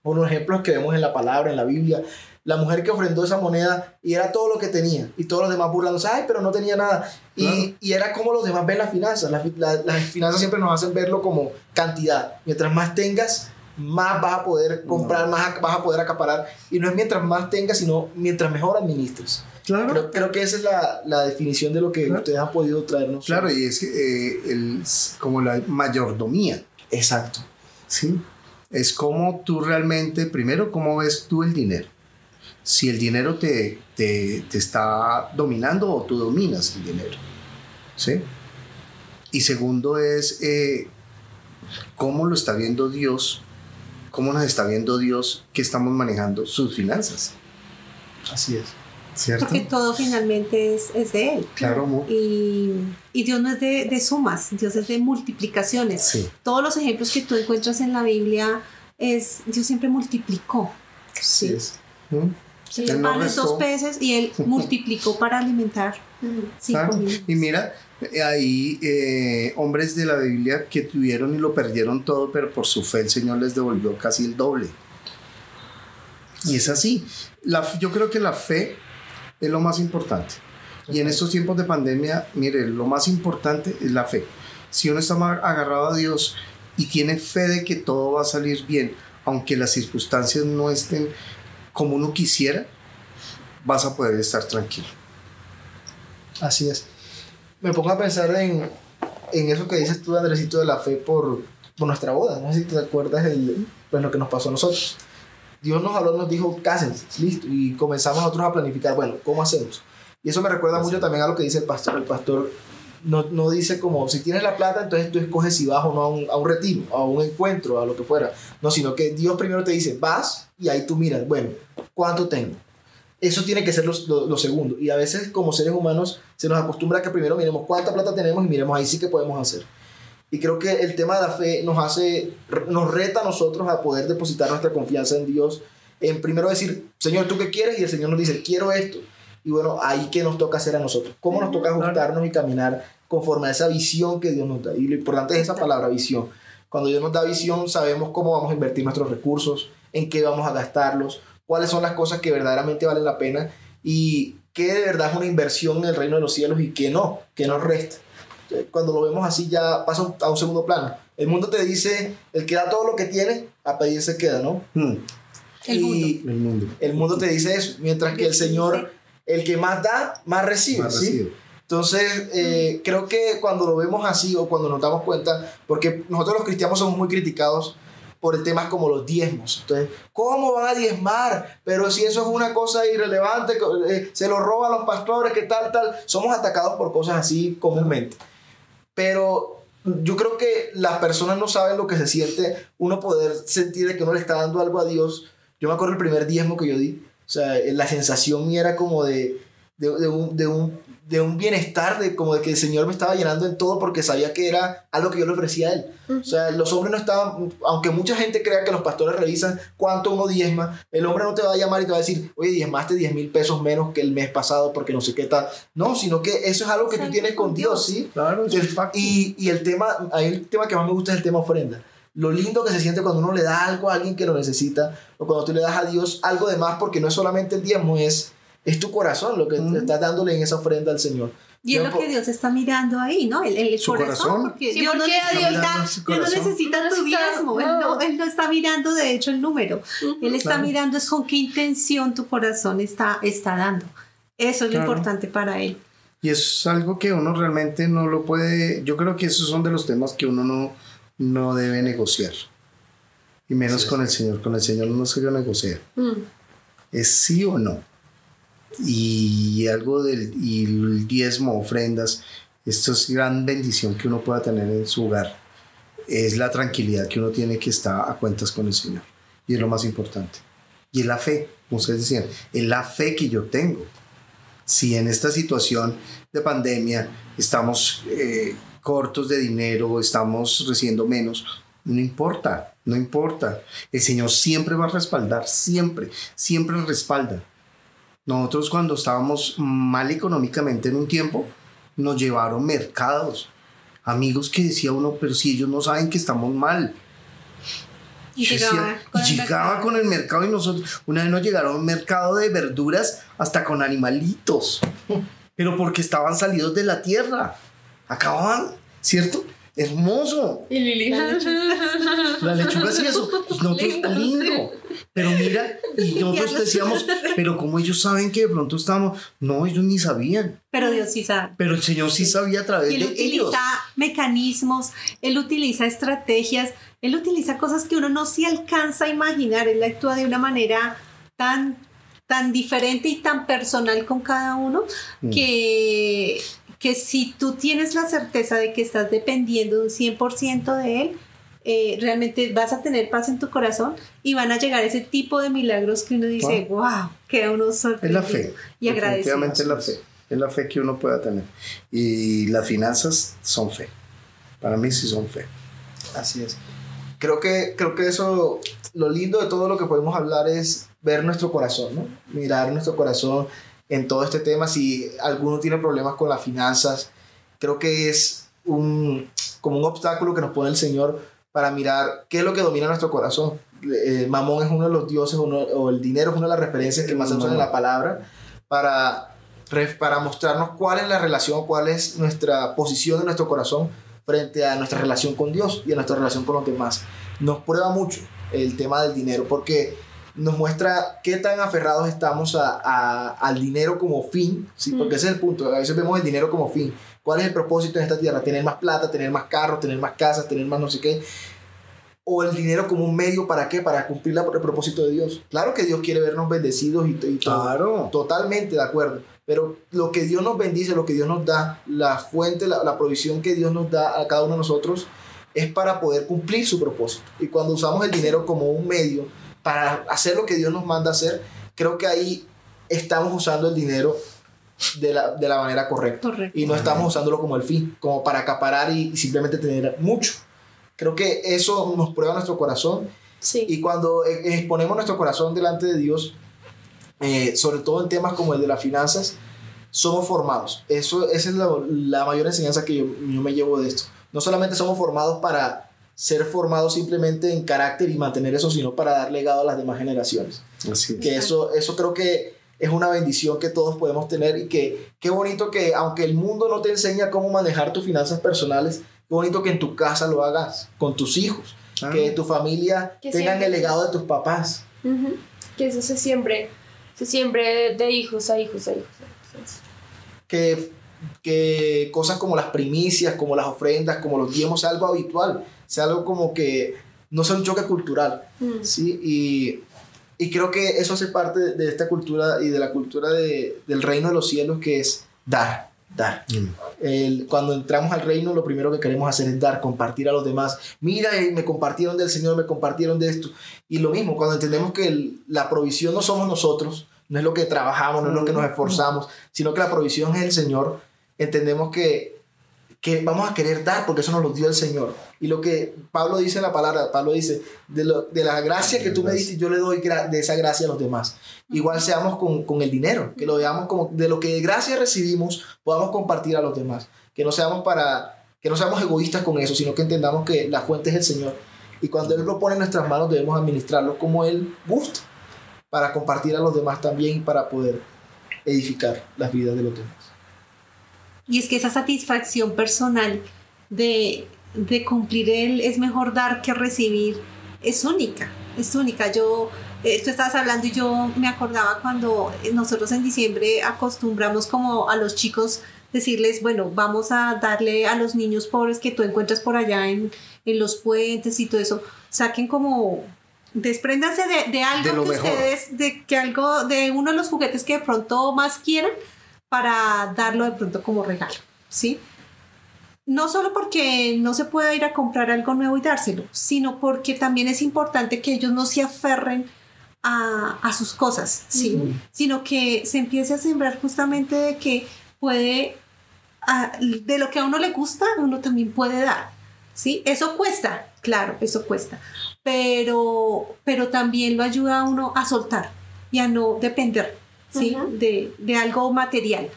unos ejemplos que vemos en la palabra, en la Biblia. La mujer que ofrendó esa moneda y era todo lo que tenía. Y todos los demás burlándose, ay, pero no tenía nada. Y, Claro. y era como los demás ven las finanzas. Las, la- las finanzas siempre nos hacen verlo como cantidad. Mientras más tengas, más vas a poder comprar, más vas a poder acaparar. Y no es mientras más tengas, sino mientras mejor administres. Claro. Creo, creo que esa es la, la definición de lo que Claro. ustedes han podido traernos. Claro, y es eh, el, como la mayordomía, Exacto. ¿sí? Es como tú realmente, primero, cómo ves tú el dinero. Si el dinero te, te, te está dominando o tú dominas el dinero, ¿sí? Y segundo es eh, cómo lo está viendo Dios, cómo nos está viendo Dios que estamos manejando sus finanzas, Así es. ¿cierto? Porque todo finalmente es, es de Él. Claro, mu- Y, y Dios no es de, de sumas, Dios es de multiplicaciones. sí, Todos los ejemplos que tú encuentras en la Biblia es Dios siempre multiplicó. Así Sí. es. ¿Mm? Sí, Él no restó. peces y Él multiplicó para alimentar mil. Y mira, ahí eh, hombres de la Biblia que tuvieron y lo perdieron todo, pero por su fe el Señor les devolvió casi el doble. Y es así. La, yo creo que la fe es lo más importante. Y en estos tiempos de pandemia, mire, lo más importante es la fe. Si uno está agarrado a Dios y tiene fe de que todo va a salir bien, aunque las circunstancias no estén como uno quisiera, vas a poder estar tranquilo. Así es. Me pongo a pensar en, en eso que dices tú, Andresito, de la fe por, por nuestra boda. No sé si te acuerdas el, pues, lo que nos pasó a nosotros. Dios nos habló, nos dijo, cásense, listo. Y comenzamos nosotros a planificar, bueno, ¿cómo hacemos? Y eso me recuerda mucho también a lo que dice el pastor. El pastor no, no dice como, si tienes la plata, entonces tú escoges si vas o no a un, a un retiro, a un encuentro, a lo que fuera. No, sino que Dios primero te dice, vas y ahí tú miras, bueno, ¿cuánto tengo? Eso tiene que ser lo, lo- segundo. Y a veces como seres humanos se nos acostumbra que primero miremos cuánta plata tenemos y miremos ahí sí que podemos hacer. Y creo que el tema de la fe nos hace, nos reta a nosotros a poder depositar nuestra confianza en Dios. En primero decir, Señor, ¿tú qué quieres? Y el Señor nos dice, quiero esto. Y bueno, ahí que nos toca hacer a nosotros. ¿Cómo nos toca ajustarnos y caminar conforme a esa visión que Dios nos da. Y lo importante es esa palabra visión. Cuando Dios nos da visión, sabemos cómo vamos a invertir nuestros recursos, en qué vamos a gastarlos, cuáles son las cosas que verdaderamente valen la pena y qué de verdad es una inversión en el reino de los cielos y qué no, que nos resta. Cuando lo vemos así ya pasa a un segundo plano. El mundo te dice, el que da todo lo que tiene, a pedir se queda, ¿no? Hmm, El y el mundo. el mundo te dice eso, mientras que el Señor, el que más da, más recibe. Más ¿sí? recibe. Entonces, eh, creo que cuando lo vemos así o cuando nos damos cuenta, porque nosotros los cristianos somos muy criticados por temas como los diezmos. Entonces, ¿cómo van a diezmar? Pero si eso es una cosa irrelevante, eh, se lo roban los pastores, que tal, tal. Somos atacados por cosas así comúnmente. Pero yo creo que las personas no saben lo que se siente uno poder sentir de que uno le está dando algo a Dios. Yo me acuerdo el primer diezmo que yo di. O sea, la sensación mía era como de, de, de un, de, un, de un bienestar, de como de que el Señor me estaba llenando en todo porque sabía que era algo que yo le ofrecía a Él. O sea, los hombres no estaban, aunque mucha gente crea que los pastores revisan cuánto uno diezma, el hombre no te va a llamar y te va a decir, oye, diezmaste 10 mil pesos menos que el mes pasado porque no sé qué tal. No, sino que eso es algo que tú tienes con Dios, ¿sí? Claro. Y, y el tema, ahí el tema que más me gusta es el tema ofrenda. Lo lindo que se siente cuando uno le da algo a alguien que lo necesita, o cuando tú le das a Dios algo de más, porque no es solamente el diezmo, es, es tu corazón lo que te estás dándole en esa ofrenda al Señor. Y es lo que Dios está mirando ahí, ¿no? El, el Su corazón, corazón. porque Sí, Dios, no porque a necesita, Dios- su Dios no necesita No tu diezmo, él, no. no, él no está mirando de hecho el número, él está Claro. mirando es con qué intención tu corazón está, está dando. Eso es lo Claro. importante para él. Y es algo que uno realmente no lo puede. Yo creo que esos son de los temas que uno no, no debe negociar. Y menos Sí. con el Señor. Con el Señor no se negocia. Mm. Es sí o no. Y algo del y el diezmo, ofrendas, esto es gran bendición que uno pueda tener en su hogar. Es la tranquilidad que uno tiene que estar a cuentas con el Señor. Y es lo más importante. Y es la fe, como ustedes decían, es la fe que yo tengo. Si en esta situación de pandemia estamos eh, cortos de dinero, estamos recibiendo menos, no importa, no importa. El Señor siempre va a respaldar, siempre, siempre respalda. Nosotros cuando estábamos mal económicamente en un tiempo, nos llevaron mercados. Amigos que decía uno, pero si ellos no saben que estamos mal. Y llegaba decía- con y el llegaba mercado. con el mercado y nosotros, una vez nos llegaron a un mercado de verduras hasta con animalitos, pero porque estaban salidos de la tierra. Acababan, ¿cierto? Hermoso. Y Lili. La lechuga sí eso. Pues nosotros, lindo. Pero mira, y nosotros decíamos, pero como ellos saben que de pronto estamos, no, ellos ni sabían. Pero Dios sí sabe. Pero el Señor sí sabía a través Y él de ellos. utiliza mecanismos, él utiliza estrategias, él utiliza cosas que uno no se alcanza a imaginar. Él actúa de una manera tan, tan diferente y tan personal con cada uno Mm. Que, si tú tienes la certeza de que estás dependiendo de un 100% de él, eh, realmente vas a tener paz en tu corazón y van a llegar ese tipo de milagros que uno dice, wow, queda uno Es sorprendido la fe. y agradecido. Definitivamente es la fe. Es la fe que uno pueda tener. Y las finanzas son fe. Para mí sí son fe. Así es. Creo que, creo que eso, lo lindo de todo lo que podemos hablar es ver nuestro corazón, ¿no? Mirar nuestro corazón en todo este tema. Si alguno tiene problemas con las finanzas, creo que es un, como un obstáculo que nos pone el Señor para mirar qué es lo que domina nuestro corazón. Eh, Mamón es uno de los dioses, uno- o el dinero es una de las referencias que más se usan en la palabra para, para mostrarnos cuál es la relación, cuál es nuestra posición en nuestro corazón frente a nuestra relación con Dios y a nuestra relación con los demás. Nos prueba mucho el tema del dinero porque nos muestra qué tan aferrados estamos a, a- al dinero como fin, ¿sí? porque ese es el punto, a veces vemos el dinero como fin. ¿Cuál es el propósito en esta tierra? Tener más plata, tener más carros, tener más casas, tener más no sé qué. O el dinero como un medio para qué? Para cumplir la- el propósito de Dios. Claro que Dios quiere vernos bendecidos y, y todo. Claro. Totalmente de acuerdo. Pero lo que Dios nos bendice, lo que Dios nos da, la fuente, la, la provisión que Dios nos da a cada uno de nosotros es para poder cumplir su propósito. Y cuando usamos el dinero como un medio para hacer lo que Dios nos manda hacer, creo que ahí estamos usando el dinero de la, de la manera correcta. Correcto. Y no estamos usándolo como el fin, como para acaparar y, y simplemente tener mucho. Creo que eso nos prueba nuestro corazón Sí. y cuando eh, exponemos nuestro corazón delante de Dios, eh, sobre todo en temas como el de las finanzas, somos formados. Eso, esa es la, la mayor enseñanza que yo, yo me llevo de esto. No solamente somos formados para ser formados simplemente en carácter y mantener eso, sino para dar legado a las demás generaciones. Así es. Que eso, eso creo que es una bendición que todos podemos tener y que qué bonito que aunque el mundo no te enseña cómo manejar tus finanzas personales, qué bonito que en tu casa lo hagas con tus hijos, Ah. que tu familia Que tengan siempre el legado de tus papás. Ujú. Que eso se siembre, se siembre de hijos a hijos a hijos. a hijos. que, que cosas como las primicias, como las ofrendas, como los diezmos, sea algo habitual, sea algo como que no sea un choque cultural, Mm. ¿sí? Y, y creo que eso hace parte de, esta cultura y de la cultura de- del reino de los cielos que es dar, dar. Mm. El- cuando entramos al reino, lo primero que queremos hacer es dar, compartir a los demás. Mira, eh, me compartieron del Señor, me compartieron de esto. Y lo mismo, cuando entendemos que el- la provisión no somos nosotros, no es lo que trabajamos, no es lo que nos esforzamos, sino que la provisión es el Señor, entendemos que, que vamos a querer dar porque eso nos lo dio el Señor. Y lo que Pablo dice en la palabra, Pablo dice, de, lo- de la gracia que tú me diste, yo le doy de esa gracia a los demás. Igual seamos con, con el dinero, que lo veamos como de lo que de gracia recibimos, podamos compartir a los demás. Que no seamos para que no seamos egoístas con eso, sino que entendamos que la fuente es el Señor. Y cuando Él lo pone en nuestras manos, debemos administrarlo como Él gusta, para compartir a los demás también y para poder edificar las vidas de los demás. Y es que esa satisfacción personal de, de cumplir el es mejor dar que recibir es única, es única. Yo, eh, tú estabas hablando y yo me acordaba cuando nosotros en diciembre acostumbramos como a los chicos decirles, bueno, vamos a darle a los niños pobres que tú encuentras por allá en, en los puentes y todo eso, saquen como despréndanse de, de algo De que mejor. ustedes, de que algo, de uno de los juguetes que de pronto más quieran para darlo de pronto como regalo, ¿sí? No solo porque no se pueda ir a comprar algo nuevo y dárselo, sino porque también es importante que ellos no se aferren a, a sus cosas, ¿sí? Sino que se empiece a sembrar justamente de que puede, de lo que a uno le gusta, uno también puede dar, ¿sí? Eso cuesta, claro, eso cuesta, pero, pero también lo ayuda a uno a soltar y a no depender, ¿sí? De, de algo material.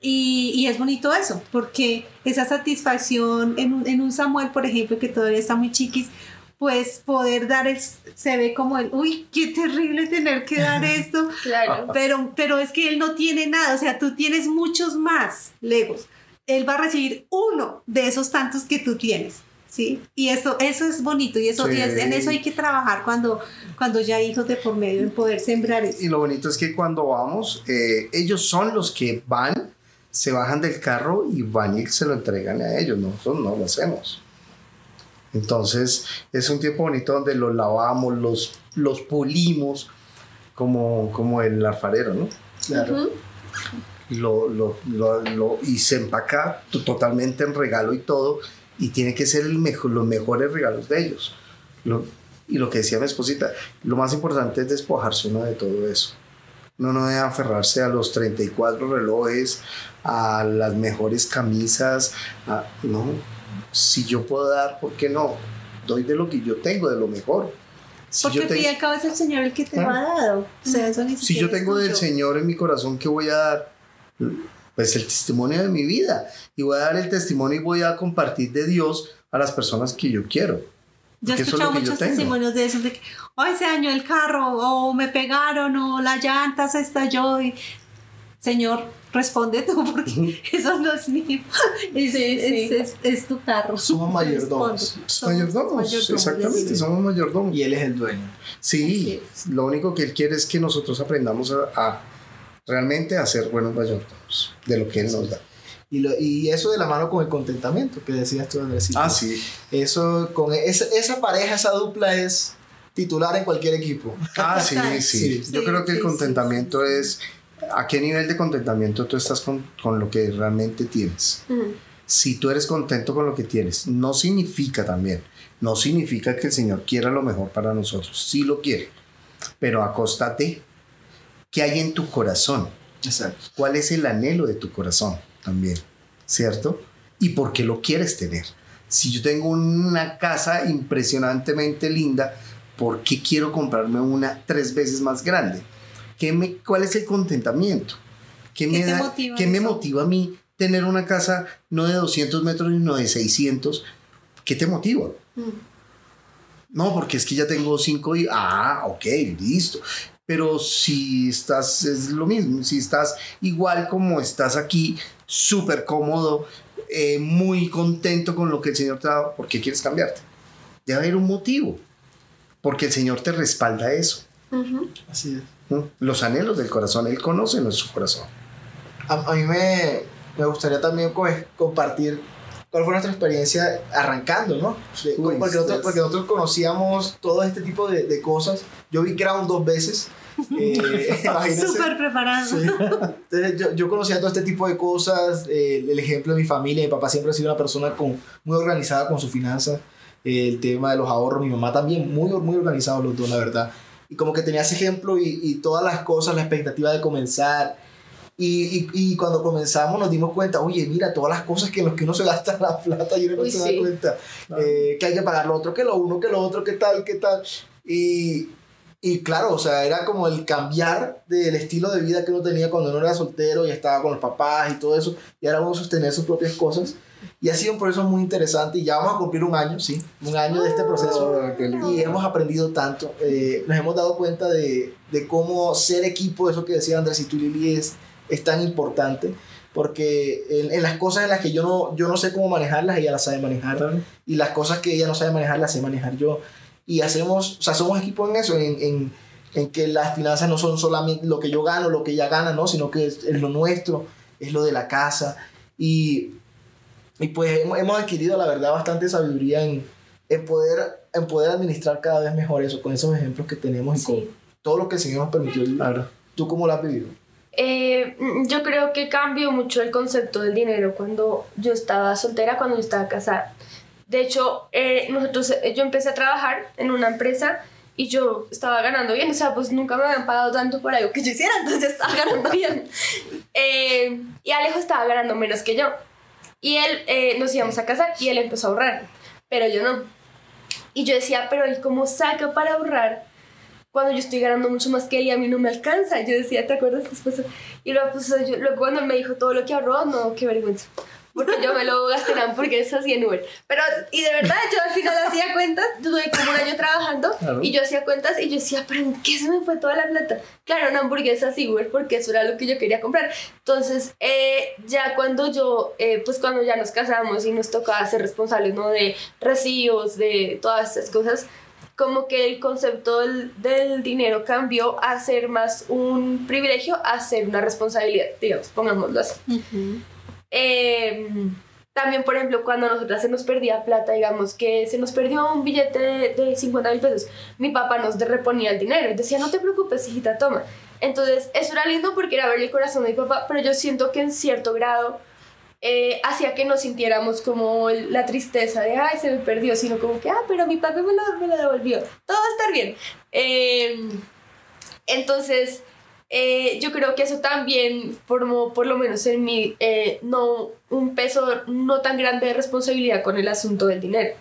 Y, y es bonito eso, porque esa satisfacción en un, en un Samuel, por ejemplo, que todavía está muy chiquis, pues poder dar, el, se ve como el, uy, qué terrible tener que dar esto, Claro. pero, pero es que él no tiene nada, o sea, tú tienes muchos más Legos. Él va a recibir uno de esos tantos que tú tienes, ¿sí? Y eso, eso es bonito y, eso, Sí. y es- en eso hay que trabajar cuando, cuando ya hay hijos de por medio, en poder sembrar eso. Y lo bonito es que cuando vamos, eh, ellos son los que van, se bajan del carro y van y se lo entregan a ellos. Nosotros no lo hacemos. Entonces es un tiempo bonito donde los lavamos, los, los pulimos, como, como el alfarero, ¿no? Claro. Ujú. Lo, lo, lo- lo- y se empaca to- totalmente en regalo y todo, y tiene que ser el mejor, los mejores regalos de ellos. Lo- y lo que decía mi esposita, lo más importante es despojarse uno de todo eso. Uno no debe aferrarse a los 34 relojes, a las mejores camisas, a- no. Si yo puedo dar, ¿por qué no? Doy de lo que yo tengo, de lo mejor. Si Porque al cabo es el Señor el que te Claro. lo ha dado. O sea, eso ni si yo tengo del. Señor en mi corazón, ¿qué voy a dar? Pues el testimonio de mi vida. Y voy a dar el testimonio y voy a compartir de Dios a las personas que yo quiero. Yo he es escuchado yo muchos testimonios de esos, de que, ay, se dañó el carro, o me pegaron, o la llanta se estalló. Y, Señor, responde tú, porque eso no es mío. Es, Sí, es- sí. es- es tu carro. Somos mayordomos. Somos Mayordomos, mayordomos, exactamente, sí. somos mayordomos. Y Él es el dueño. Sí, lo único que Él quiere es que nosotros aprendamos a, a realmente a ser buenos mayordomos de lo que Él nos da. Y, lo- y eso de la mano con el contentamiento que decías tú, Andrés. Ah, sí. Eso, con esa, esa pareja, esa dupla es titular en cualquier equipo. Ah, sí, sí. Sí. Yo Sí, creo que el sí, contentamiento es a qué nivel de contentamiento tú estás con, con lo que realmente tienes. Si tú eres contento con lo que tienes, no significa también, no significa que el Señor quiera lo mejor para nosotros. Sí lo quiere, pero a costa de qué hay en tu corazón. Exacto. ¿Cuál es el anhelo de tu corazón también? ¿Cierto? ¿Y por qué lo quieres tener? Si yo tengo una casa impresionantemente linda, ¿por qué quiero comprarme una tres veces más grande? ¿Qué me, ¿Cuál es el contentamiento? ¿Qué, ¿Qué me, da- motiva qué me motiva a mí tener una casa no de 200 metros, sino de 600? ¿Qué te motiva? No, porque es que ya tengo cinco y... Ah, ok, listo. Pero si estás, es lo mismo, si estás igual como estás aquí, súper cómodo, eh, muy contento con lo que el Señor te ha dado, ¿por qué quieres cambiarte? Debe haber un motivo, porque el Señor te respalda eso. Así es. ¿no? Los anhelos del corazón, Él conoce nuestro corazón. A, a mí me, me gustaría también pues, compartir cuál fue nuestra experiencia arrancando, ¿no? De- Uy, porque, nosotros, porque nosotros conocíamos todo este tipo de, de cosas. Yo vi Crown dos veces. Eh. Súper preparado. Sí. Entonces, yo, yo conocía todo este tipo de cosas, eh, el ejemplo de mi familia, mi papá siempre ha sido una persona con, muy organizada con sus finanzas, eh, el tema de los ahorros, mi mamá también, muy, muy organizados los dos, la verdad. Y como que tenía ese ejemplo y, y todas las cosas, la expectativa de comenzar. Y, y, y cuando comenzamos nos dimos cuenta, oye, mira, todas las cosas que en las que uno se gasta la plata y uno no Uy, se sí. da cuenta. Eh, que hay que pagar lo otro, que lo uno, que lo otro, que tal, que tal. Y, y claro, o sea, era como el cambiar del estilo de vida que uno tenía cuando uno era soltero y estaba con los papás y todo eso, y ahora uno sostener sus propias cosas. Y ha sido un proceso muy interesante y ya vamos a cumplir un año, sí, un año de este proceso. Y hemos aprendido tanto, eh, nos hemos dado cuenta de, de cómo ser equipo, eso que decía Andrés y tú Lili, es, es tan importante, porque en, en las cosas en las que yo no, yo no sé cómo manejarlas, ella las sabe manejar, y las cosas que ella no sabe manejar, las sé manejar yo. Y hacemos, o sea, somos equipo en eso, en, en, en que las finanzas no son solamente lo que yo gano, lo que ella gana, ¿no? sino que es, es lo nuestro, es lo de la casa. Y, y pues hemos, hemos adquirido, la verdad, bastante sabiduría en, en, poder, en poder administrar cada vez mejor eso, con esos ejemplos que tenemos y Sí. con todo lo que el Señor nos permitió. Claro. ¿Tú cómo lo has vivido? Eh, mm, yo creo que cambió mucho el concepto del dinero cuando yo estaba soltera, cuando yo estaba casada. De hecho, eh, nosotros, eh, yo empecé a trabajar en una empresa y yo estaba ganando bien, o sea, pues nunca me habían pagado tanto por algo que yo hiciera, entonces estaba ganando bien. Eh, y Alejo estaba ganando menos que yo. Y él, eh, nos íbamos a casar y él empezó a ahorrar, pero yo no. Y yo decía, pero ¿y cómo saca para ahorrar cuando yo estoy ganando mucho más que él y a mí no me alcanza? Yo decía, ¿te acuerdas después? Y luego, pues, yo, luego cuando me dijo todo lo que ahorró, no, qué vergüenza. Porque yo me lo gasté en hamburguesas así en Uber. Pero, y de verdad, yo al final hacía cuentas, tuve como un año trabajando Claro. y yo hacía cuentas y yo decía, pero ¿en qué se me fue toda la plata? Claro, en hamburguesas y Uber porque eso era lo que yo quería comprar. Entonces, eh, ya cuando yo, eh, pues cuando ya nos casamos y nos tocaba ser responsables, ¿no? De recibos, de todas estas cosas, como que el concepto del, del dinero cambió a ser más un privilegio a ser una responsabilidad, digamos, pongámoslo así. Eh, también, por ejemplo, cuando a nosotras se nos perdía plata, digamos que se nos perdió un billete de, de 50 mil pesos, mi papá nos reponía el dinero y decía, no te preocupes, hijita, toma. Entonces, eso era lindo porque era ver el corazón de mi papá, pero yo siento que en cierto grado eh, hacía que no sintiéramos como la tristeza de, ay, se me perdió, sino como que, ah, pero mi papá me lo, me lo devolvió, todo va a estar bien. Eh, entonces, eh, yo creo que eso también formó, por lo menos en mí, eh, no, un peso no tan grande de responsabilidad con el asunto del dinero.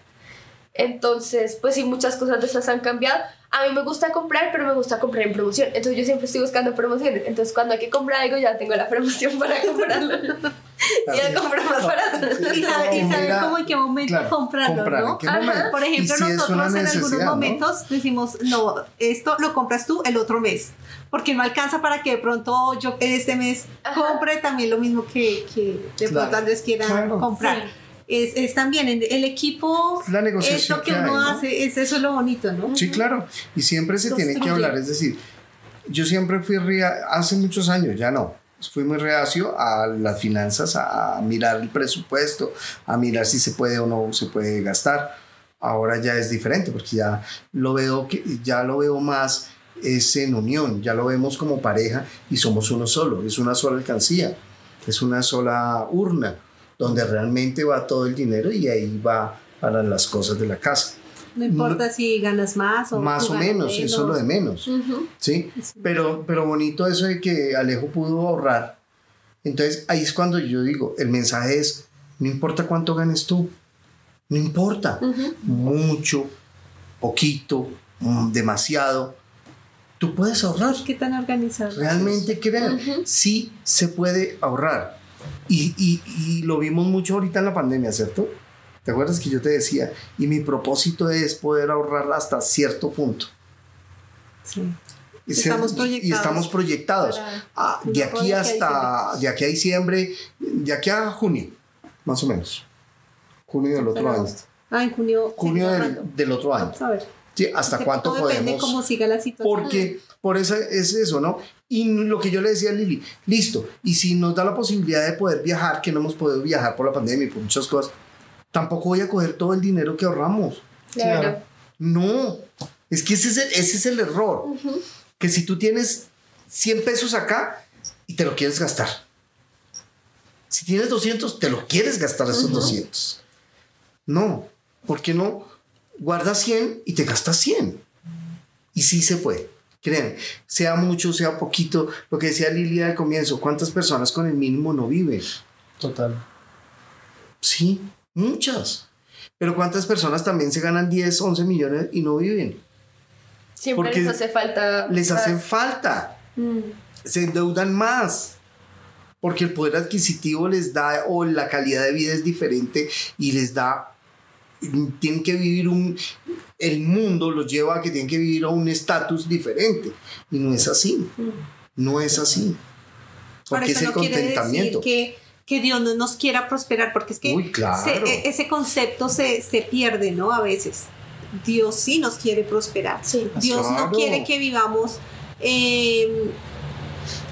Entonces, pues sí, muchas cosas de esas han cambiado. A mí me gusta comprar, pero me gusta comprar en promoción. Entonces yo siempre estoy buscando promociones. Entonces cuando hay que comprar algo ya tengo la promoción para comprarlo. y ya compro más barato. Y saber, y saber Mira, cómo en qué momento claro, comprarlo, comprar, ¿no? Por ejemplo, si nosotros en algunos momentos decimos, no, esto lo compras tú el otro mes, porque no alcanza para que de pronto yo este mes Ajá. compre también lo mismo que, que de Claro. pronto Andrés quiera Claro. comprar. Sí. Es, es también el equipo, La es negociación lo que que hay, uno ¿no? hace, es, eso es lo bonito, ¿no? Sí, claro. Y siempre se tiene que Construye. hablar. Es decir, yo siempre fui hace muchos años, ya no. Fui muy reacio a las finanzas, a mirar el presupuesto, a mirar si se puede o no se puede gastar. Ahora ya es diferente porque ya lo veo que ya lo veo más es en unión, ya lo vemos como pareja y somos uno solo, es una sola alcancía, es una sola urna donde realmente va todo el dinero y ahí va para las cosas de la casa. No importa si ganas más o Más o menos, eso es lo de menos. ¿sí? Pero, pero bonito eso de que Alejo pudo ahorrar. Entonces ahí es cuando yo digo, el mensaje es, no importa cuánto ganes tú, no importa, Ujú. mucho, poquito, mm, demasiado, tú puedes ahorrar. ¿Qué tan organizado? Realmente crean, sí se puede ahorrar. Y, y- y lo vimos mucho ahorita en la pandemia, ¿cierto? ¿Te acuerdas que yo te decía? Y mi propósito es poder ahorrar hasta cierto punto. Sí. Y Estamos proyectados Y estamos proyectados. Ah, de aquí hasta, de aquí a diciembre, de aquí a junio, más o menos. Junio del otro Pero- año. Ah, en junio. Junio del, del otro año. Vamos a ver. Sí, ¿Hasta cuánto todo depende podemos? cómo siga la situación. Porque por eso es eso, ¿no? Y lo que yo le decía a Lili, listo, y si nos da la posibilidad de poder viajar, que no hemos podido viajar por la pandemia y por muchas cosas, tampoco voy a coger todo el dinero que ahorramos. Claro. No, es que ese es el, ese es el error. Que si tú tienes 100 pesos acá y te lo quieres gastar. Si tienes 200, te lo quieres gastar esos 200. No, ¿por qué no? Guarda 100 y te gastas 100. Y sí se puede. Créanme, sea mucho, sea poquito, lo que decía Lilia al comienzo, ¿cuántas personas con el mínimo no viven? Total. Sí, muchas. Pero ¿cuántas personas también se ganan 10, 11 millones y no viven? Siempre Porque les hace falta. Les más. hacen falta. Mm. se endeudan más porque el poder adquisitivo les da o la calidad de vida es diferente y les da tienen que vivir un el mundo los lleva a que tienen que vivir a un estatus diferente y no es así no es así Por porque es eso el no quiere decir contentamiento que, que Dios no nos quiera prosperar, porque es que Uy, claro. se- e- ese concepto se, se pierde, ¿no? A veces. Dios sí nos quiere prosperar. Sí. Dios Claro. no quiere que vivamos eh,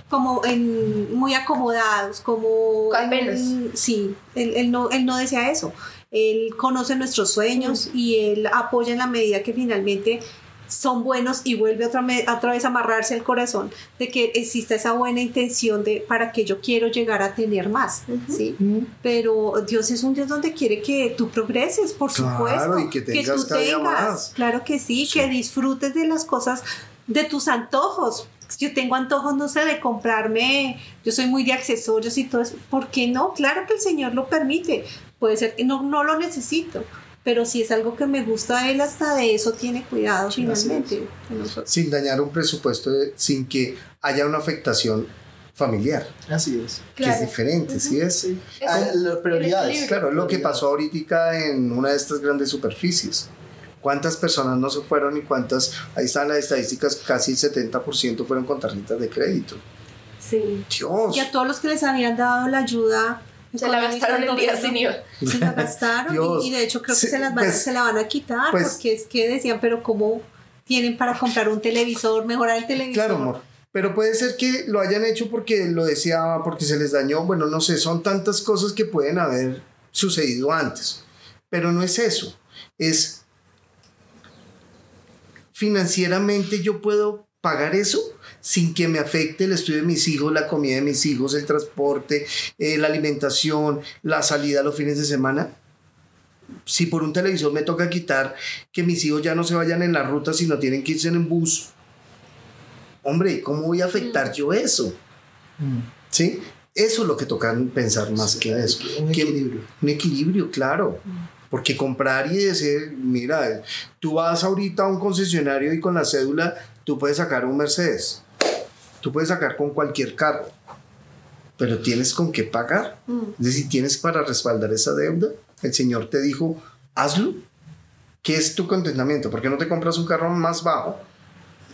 como en, muy acomodados, como... Apenas. en- sí, él, él no, él no desea eso. Él conoce nuestros sueños y él apoya en la medida que finalmente son buenos y vuelve otra, me- otra vez a amarrarse al corazón de que exista esa buena intención de para que yo quiero llegar a tener más, ¿sí? Pero Dios es un Dios donde quiere que tú progreses, por Claro, supuesto. y que tengas tú cada tengas, más. claro que sí, que disfrutes de las cosas, de tus antojos. Yo tengo antojos, no sé, de comprarme, yo soy muy de accesorios y todo eso. ¿Por qué no? Claro que el Señor lo permite. Puede ser que no, no lo necesito, pero si es algo que me gusta, Él hasta de eso tiene cuidado finalmente. sin dañar un presupuesto de- sin que haya una afectación familiar Así es. que Claro. es diferente ¿sí es? Sí. Ah, las prioridades. Claro, lo que pasó ahorita en una de estas grandes superficies. ¿Cuántas personas no se fueron y cuántas? Ahí están las estadísticas, casi el 70% fueron con tarjetas de crédito. Sí. Dios. Y a todos los que les habían dado la ayuda. Se la gastaron el día sin IVA. Se la gastaron Dios. y, y de hecho creo que Sí, se, las van, pues- se la van a quitar pues- porque es que decían, pero ¿cómo tienen para comprar un televisor, mejorar el televisor? Claro, amor. Pero puede ser que lo hayan hecho porque lo deseaba, porque se les dañó. Bueno, no sé, son tantas cosas que pueden haber sucedido antes. Pero no es eso. Es financieramente yo puedo pagar eso sin que me afecte el estudio de mis hijos, la comida de mis hijos, el transporte, eh, la alimentación, la salida los fines de semana. Si por un televisor me toca quitar que mis hijos ya no se vayan en la ruta, sino tienen que irse en bus, hombre, ¿cómo voy a afectar yo eso? Mm. ¿Sí? Eso es lo que toca pensar más que eso. Un Que- equilibrio. Un equilibrio, claro. Porque comprar y decir, mira, tú vas ahorita a un concesionario y con la cédula tú puedes sacar un Mercedes. Tú puedes sacar con cualquier carro. Pero tienes con qué pagar. Es decir, tienes para respaldar esa deuda. El Señor te dijo, hazlo. ¿Qué es tu contentamiento? ¿Por qué no te compras un carro más bajo?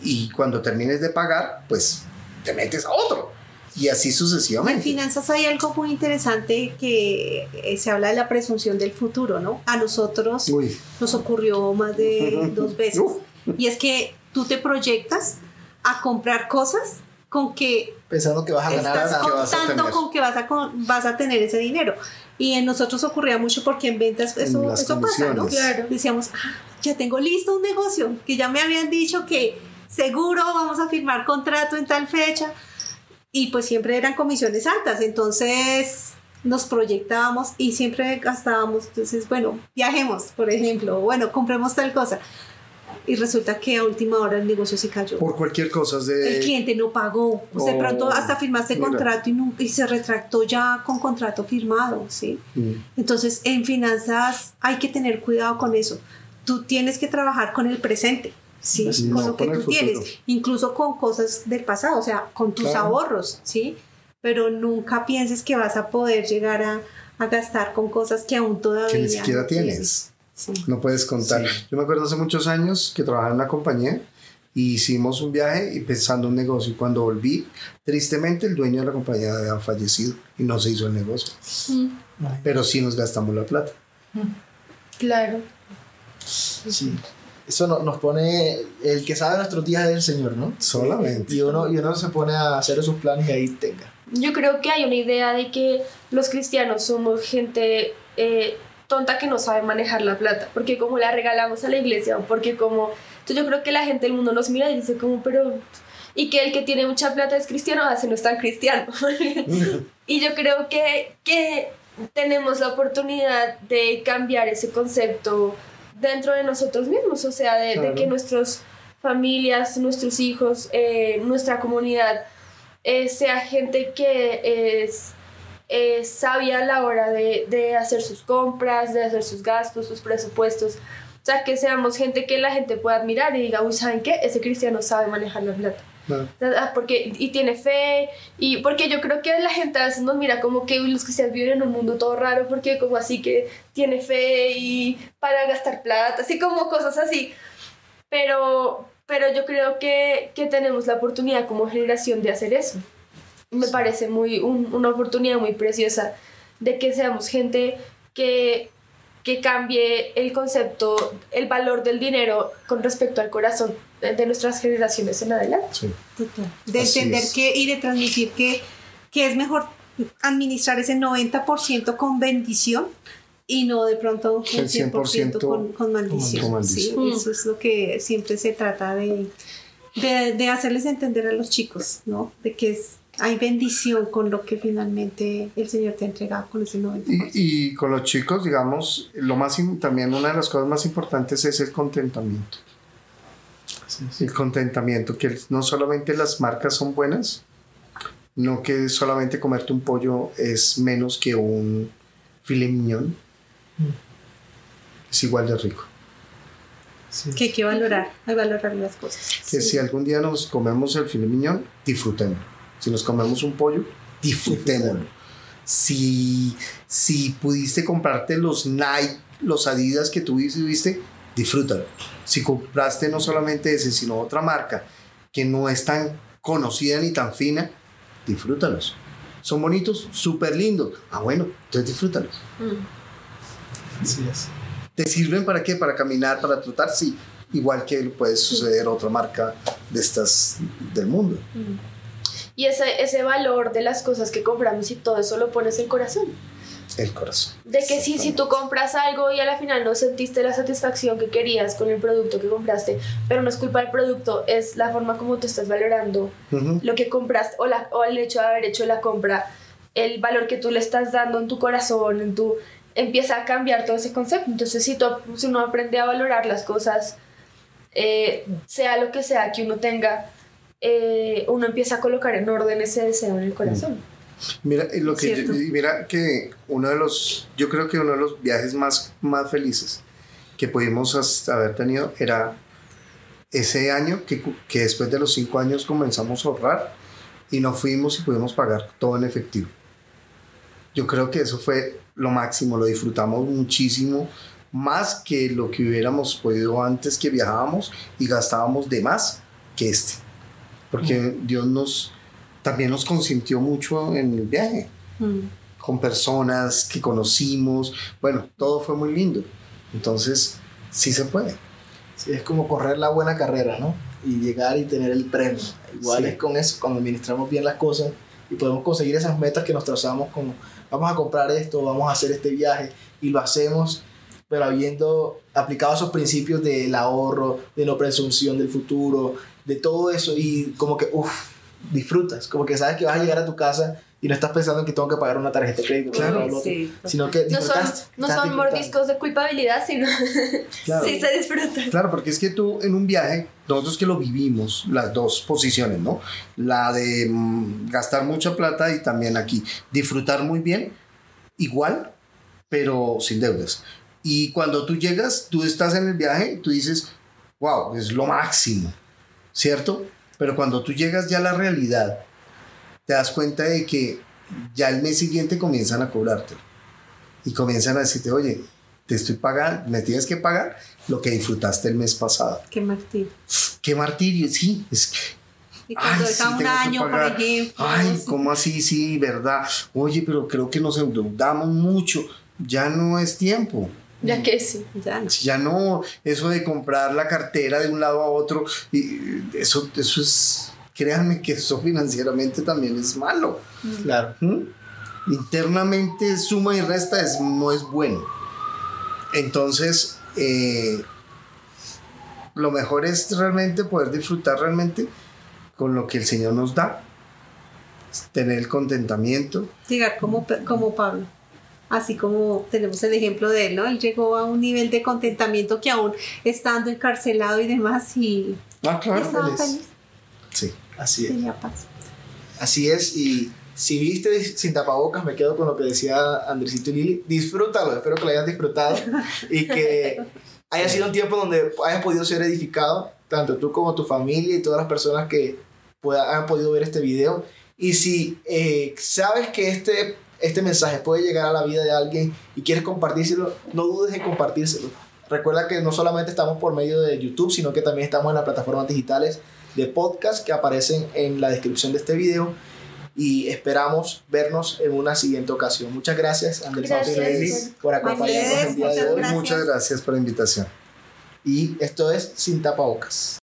Y cuando termines de pagar, pues te metes a otro. Y así En sucesivamente. finanzas hay algo muy interesante que eh, se habla de la presunción del futuro, ¿no? A nosotros Uy, nos ocurrió más de dos veces. Uf. Y es que tú te proyectas a comprar cosas con que Pensando que vas a ganar estás nada. que vas a contando tener. con que vas a, con- vas a tener ese dinero. Y en nosotros ocurría mucho porque en ventas eso, las eso pasa, ¿no? Claro. Decíamos, "Ah, ya tengo listo un negocio, que ya me habían dicho que seguro vamos a firmar contrato en tal fecha. Y pues siempre eran comisiones altas, entonces nos proyectábamos y siempre gastábamos. Entonces, bueno, viajemos, por ejemplo, bueno, compremos tal cosa. Y resulta que a última hora el negocio se cayó por cualquier cosa de... el cliente no pagó. Pues de Oh, pronto hasta firmaste mira. contrato y, nu- y se retractó ya con contrato firmado, ¿sí? Mm. Entonces, en finanzas hay que tener cuidado con eso. Tú tienes que trabajar con el presente. ¿sí? Con no, lo que tú tienes, incluso con cosas del pasado, o sea, con tus Claro. ahorros, ¿sí? Pero nunca pienses que vas a poder llegar a, a gastar con cosas que aún todavía Que ni siquiera no tienes. Sí. No puedes contar. Yo me acuerdo hace muchos años que trabajaba en una compañía y hicimos un viaje y pensando un negocio. Y cuando volví, tristemente el dueño de la compañía había fallecido y no se hizo el negocio. Pero sí nos gastamos la plata. Claro. Sí. Eso no- nos pone. El que sabe nuestros días es el Señor, ¿no? Solamente. Y uno, y uno se pone a hacer sus planes y ahí tenga. Yo creo que hay una idea de que los cristianos somos gente eh, tonta que no sabe manejar la plata, porque como la regalamos a la iglesia, porque como... Entonces yo creo que la gente del mundo nos mira y dice como, pero... Y que el que tiene mucha plata es cristiano, hace no es tan cristiano. y yo creo que, que tenemos la oportunidad de cambiar ese concepto dentro de nosotros mismos, o sea, de, de que nuestras familias, nuestros hijos, eh, nuestra comunidad eh, sea gente que es, es sabia a la hora de, de hacer sus compras, de hacer sus gastos, sus presupuestos. O sea, que seamos gente que la gente pueda admirar y diga, uy, ¿saben qué? Ese cristiano sabe manejar la plata. No. Ah, Porque, y tiene fe, y porque yo creo que la gente a veces nos mira como que uy, los cristianos viven en un mundo todo raro, porque como así que tiene fe y para gastar plata, así como cosas así. Pero, pero yo creo que, que tenemos la oportunidad como generación de hacer eso. Me parece muy, un- una oportunidad muy preciosa de que seamos gente que, que cambie el concepto, el valor del dinero con respecto al corazón de de nuestras generaciones en adelante. Sí. De Así entender es. que y de transmitir que, que es mejor administrar ese 90% con bendición y no de pronto un El 100% con, con maldición. con maldición. Sí, eso es lo que siempre se trata de, de, de hacerles entender a los chicos, ¿no? De que es, hay bendición con lo que finalmente el Señor te ha entregado con ese 90%. Y, y con los chicos, digamos, lo más también una de las cosas más importantes es el contentamiento. El contentamiento, que no solamente las marcas son buenas, no que solamente comerte un pollo es menos que un filet mignon. Es igual de rico. que hay que valorar, hay que valorar las cosas. Que si algún día nos comemos el filet mignon, disfrutémoslo. Si nos comemos un pollo, disfrutémoslo. Si, si pudiste comprarte los Nike, los Adidas que tuviste, disfrútalo. Si compraste no solamente ese, sino otra marca que no es tan conocida ni tan fina, disfrútalos. Son bonitos, súper lindos. Ah, bueno, entonces disfrútalos. Así es. ¿Te sirven para qué? ¿Para caminar, para trotar? Sí. Igual que puede suceder a otra marca de estas del mundo. Y ese, ese valor de las cosas que compramos y todo eso lo pones en corazón. El corazón. De que si, si tú compras algo y a la final no sentiste la satisfacción que querías con el producto que compraste, pero no es culpa del producto, es la forma como tú estás valorando lo que compraste o, la, o el hecho de haber hecho la compra, el valor que tú le estás dando en tu corazón, en tu empieza a cambiar todo ese concepto. Entonces, si, tú, si uno aprende a valorar las cosas, eh, sea lo que sea que uno tenga, eh, uno empieza a colocar en orden ese deseo en el corazón. Mira, y lo que yo- mira que uno de los, yo creo que uno de los viajes más, más felices que pudimos has- haber tenido era ese año que, que después de los cinco años comenzamos a ahorrar y nos fuimos y pudimos pagar todo en efectivo. Yo creo que eso fue lo máximo, lo disfrutamos muchísimo, más que lo que hubiéramos podido antes que viajábamos y gastábamos de más que este. Porque Dios nos, también nos consintió mucho en el viaje, Mm. con personas que conocimos, bueno, todo fue muy lindo. Entonces, sí se puede. Sí, es como correr la buena carrera, ¿no? Y llegar y tener el premio. Igual Sí. es con eso, cuando administramos bien las cosas y podemos conseguir esas metas que nos trazamos como vamos a comprar esto, vamos a hacer este viaje y lo hacemos, pero habiendo aplicado esos principios del ahorro, de no presunción del futuro, de todo eso y como que, uff, disfrutas, como que sabes que vas a llegar a tu casa y no estás pensando en que tengo que pagar una tarjeta de crédito, Claro. Sí, sino que No son, no son mordiscos de culpabilidad, sino Claro. sí se disfrutan. Claro, porque es que tú en un viaje, nosotros que lo vivimos, las dos posiciones, ¿no? La de mm, gastar mucha plata y también aquí disfrutar muy bien, igual, pero sin deudas. Y cuando tú llegas, tú estás en el viaje, tú dices, wow, es lo máximo, ¿cierto? Pero cuando tú llegas ya a la realidad, te das cuenta de que ya el mes siguiente comienzan a cobrarte y comienzan a decirte, oye, te estoy pagando, me tienes que pagar lo que disfrutaste el mes pasado. Qué martirio. Qué martirio, sí, es que Y cuando Ay, sí, un tengo que año, por ejemplo. Ay. ¿cómo así? Sí, verdad. Oye, pero creo que nos endeudamos mucho. Ya no es tiempo. Ya que sí. Ya no. Ya no, eso de comprar la cartera de un lado a otro, y eso, eso es, créanme que eso financieramente también es malo. Claro. ¿Mm? Internamente suma y resta es, no es bueno. Entonces, eh, lo mejor es realmente poder disfrutar realmente con lo que el Señor nos da, tener el contentamiento. Llegar como, como Pablo. Así como tenemos el ejemplo de él, ¿no? Él llegó a un nivel de contentamiento que aún estando encarcelado y demás, y Ah, estaba feliz. feliz, Sí. Así es. tenía paz. Así es, y si viste sin tapabocas, me quedo con lo que decía Andresito y Lili. Disfrútalo, espero que lo hayan disfrutado y que haya sido un tiempo donde hayas podido ser edificado, tanto tú como tu familia y todas las personas que pueda, hayan podido ver este video. Y si eh, sabes que este, este mensaje puede llegar a la vida de alguien y quieres compartírselo, no dudes en compartírselo. Recuerda que no solamente estamos por medio de YouTube, sino que también estamos en las plataformas digitales de podcast que aparecen en la descripción de este video y esperamos vernos en una siguiente ocasión. Muchas gracias, Andrés Gracias, por acompañarnos el día de hoy. Muchas gracias por la invitación. Y esto es Sin Tapabocas.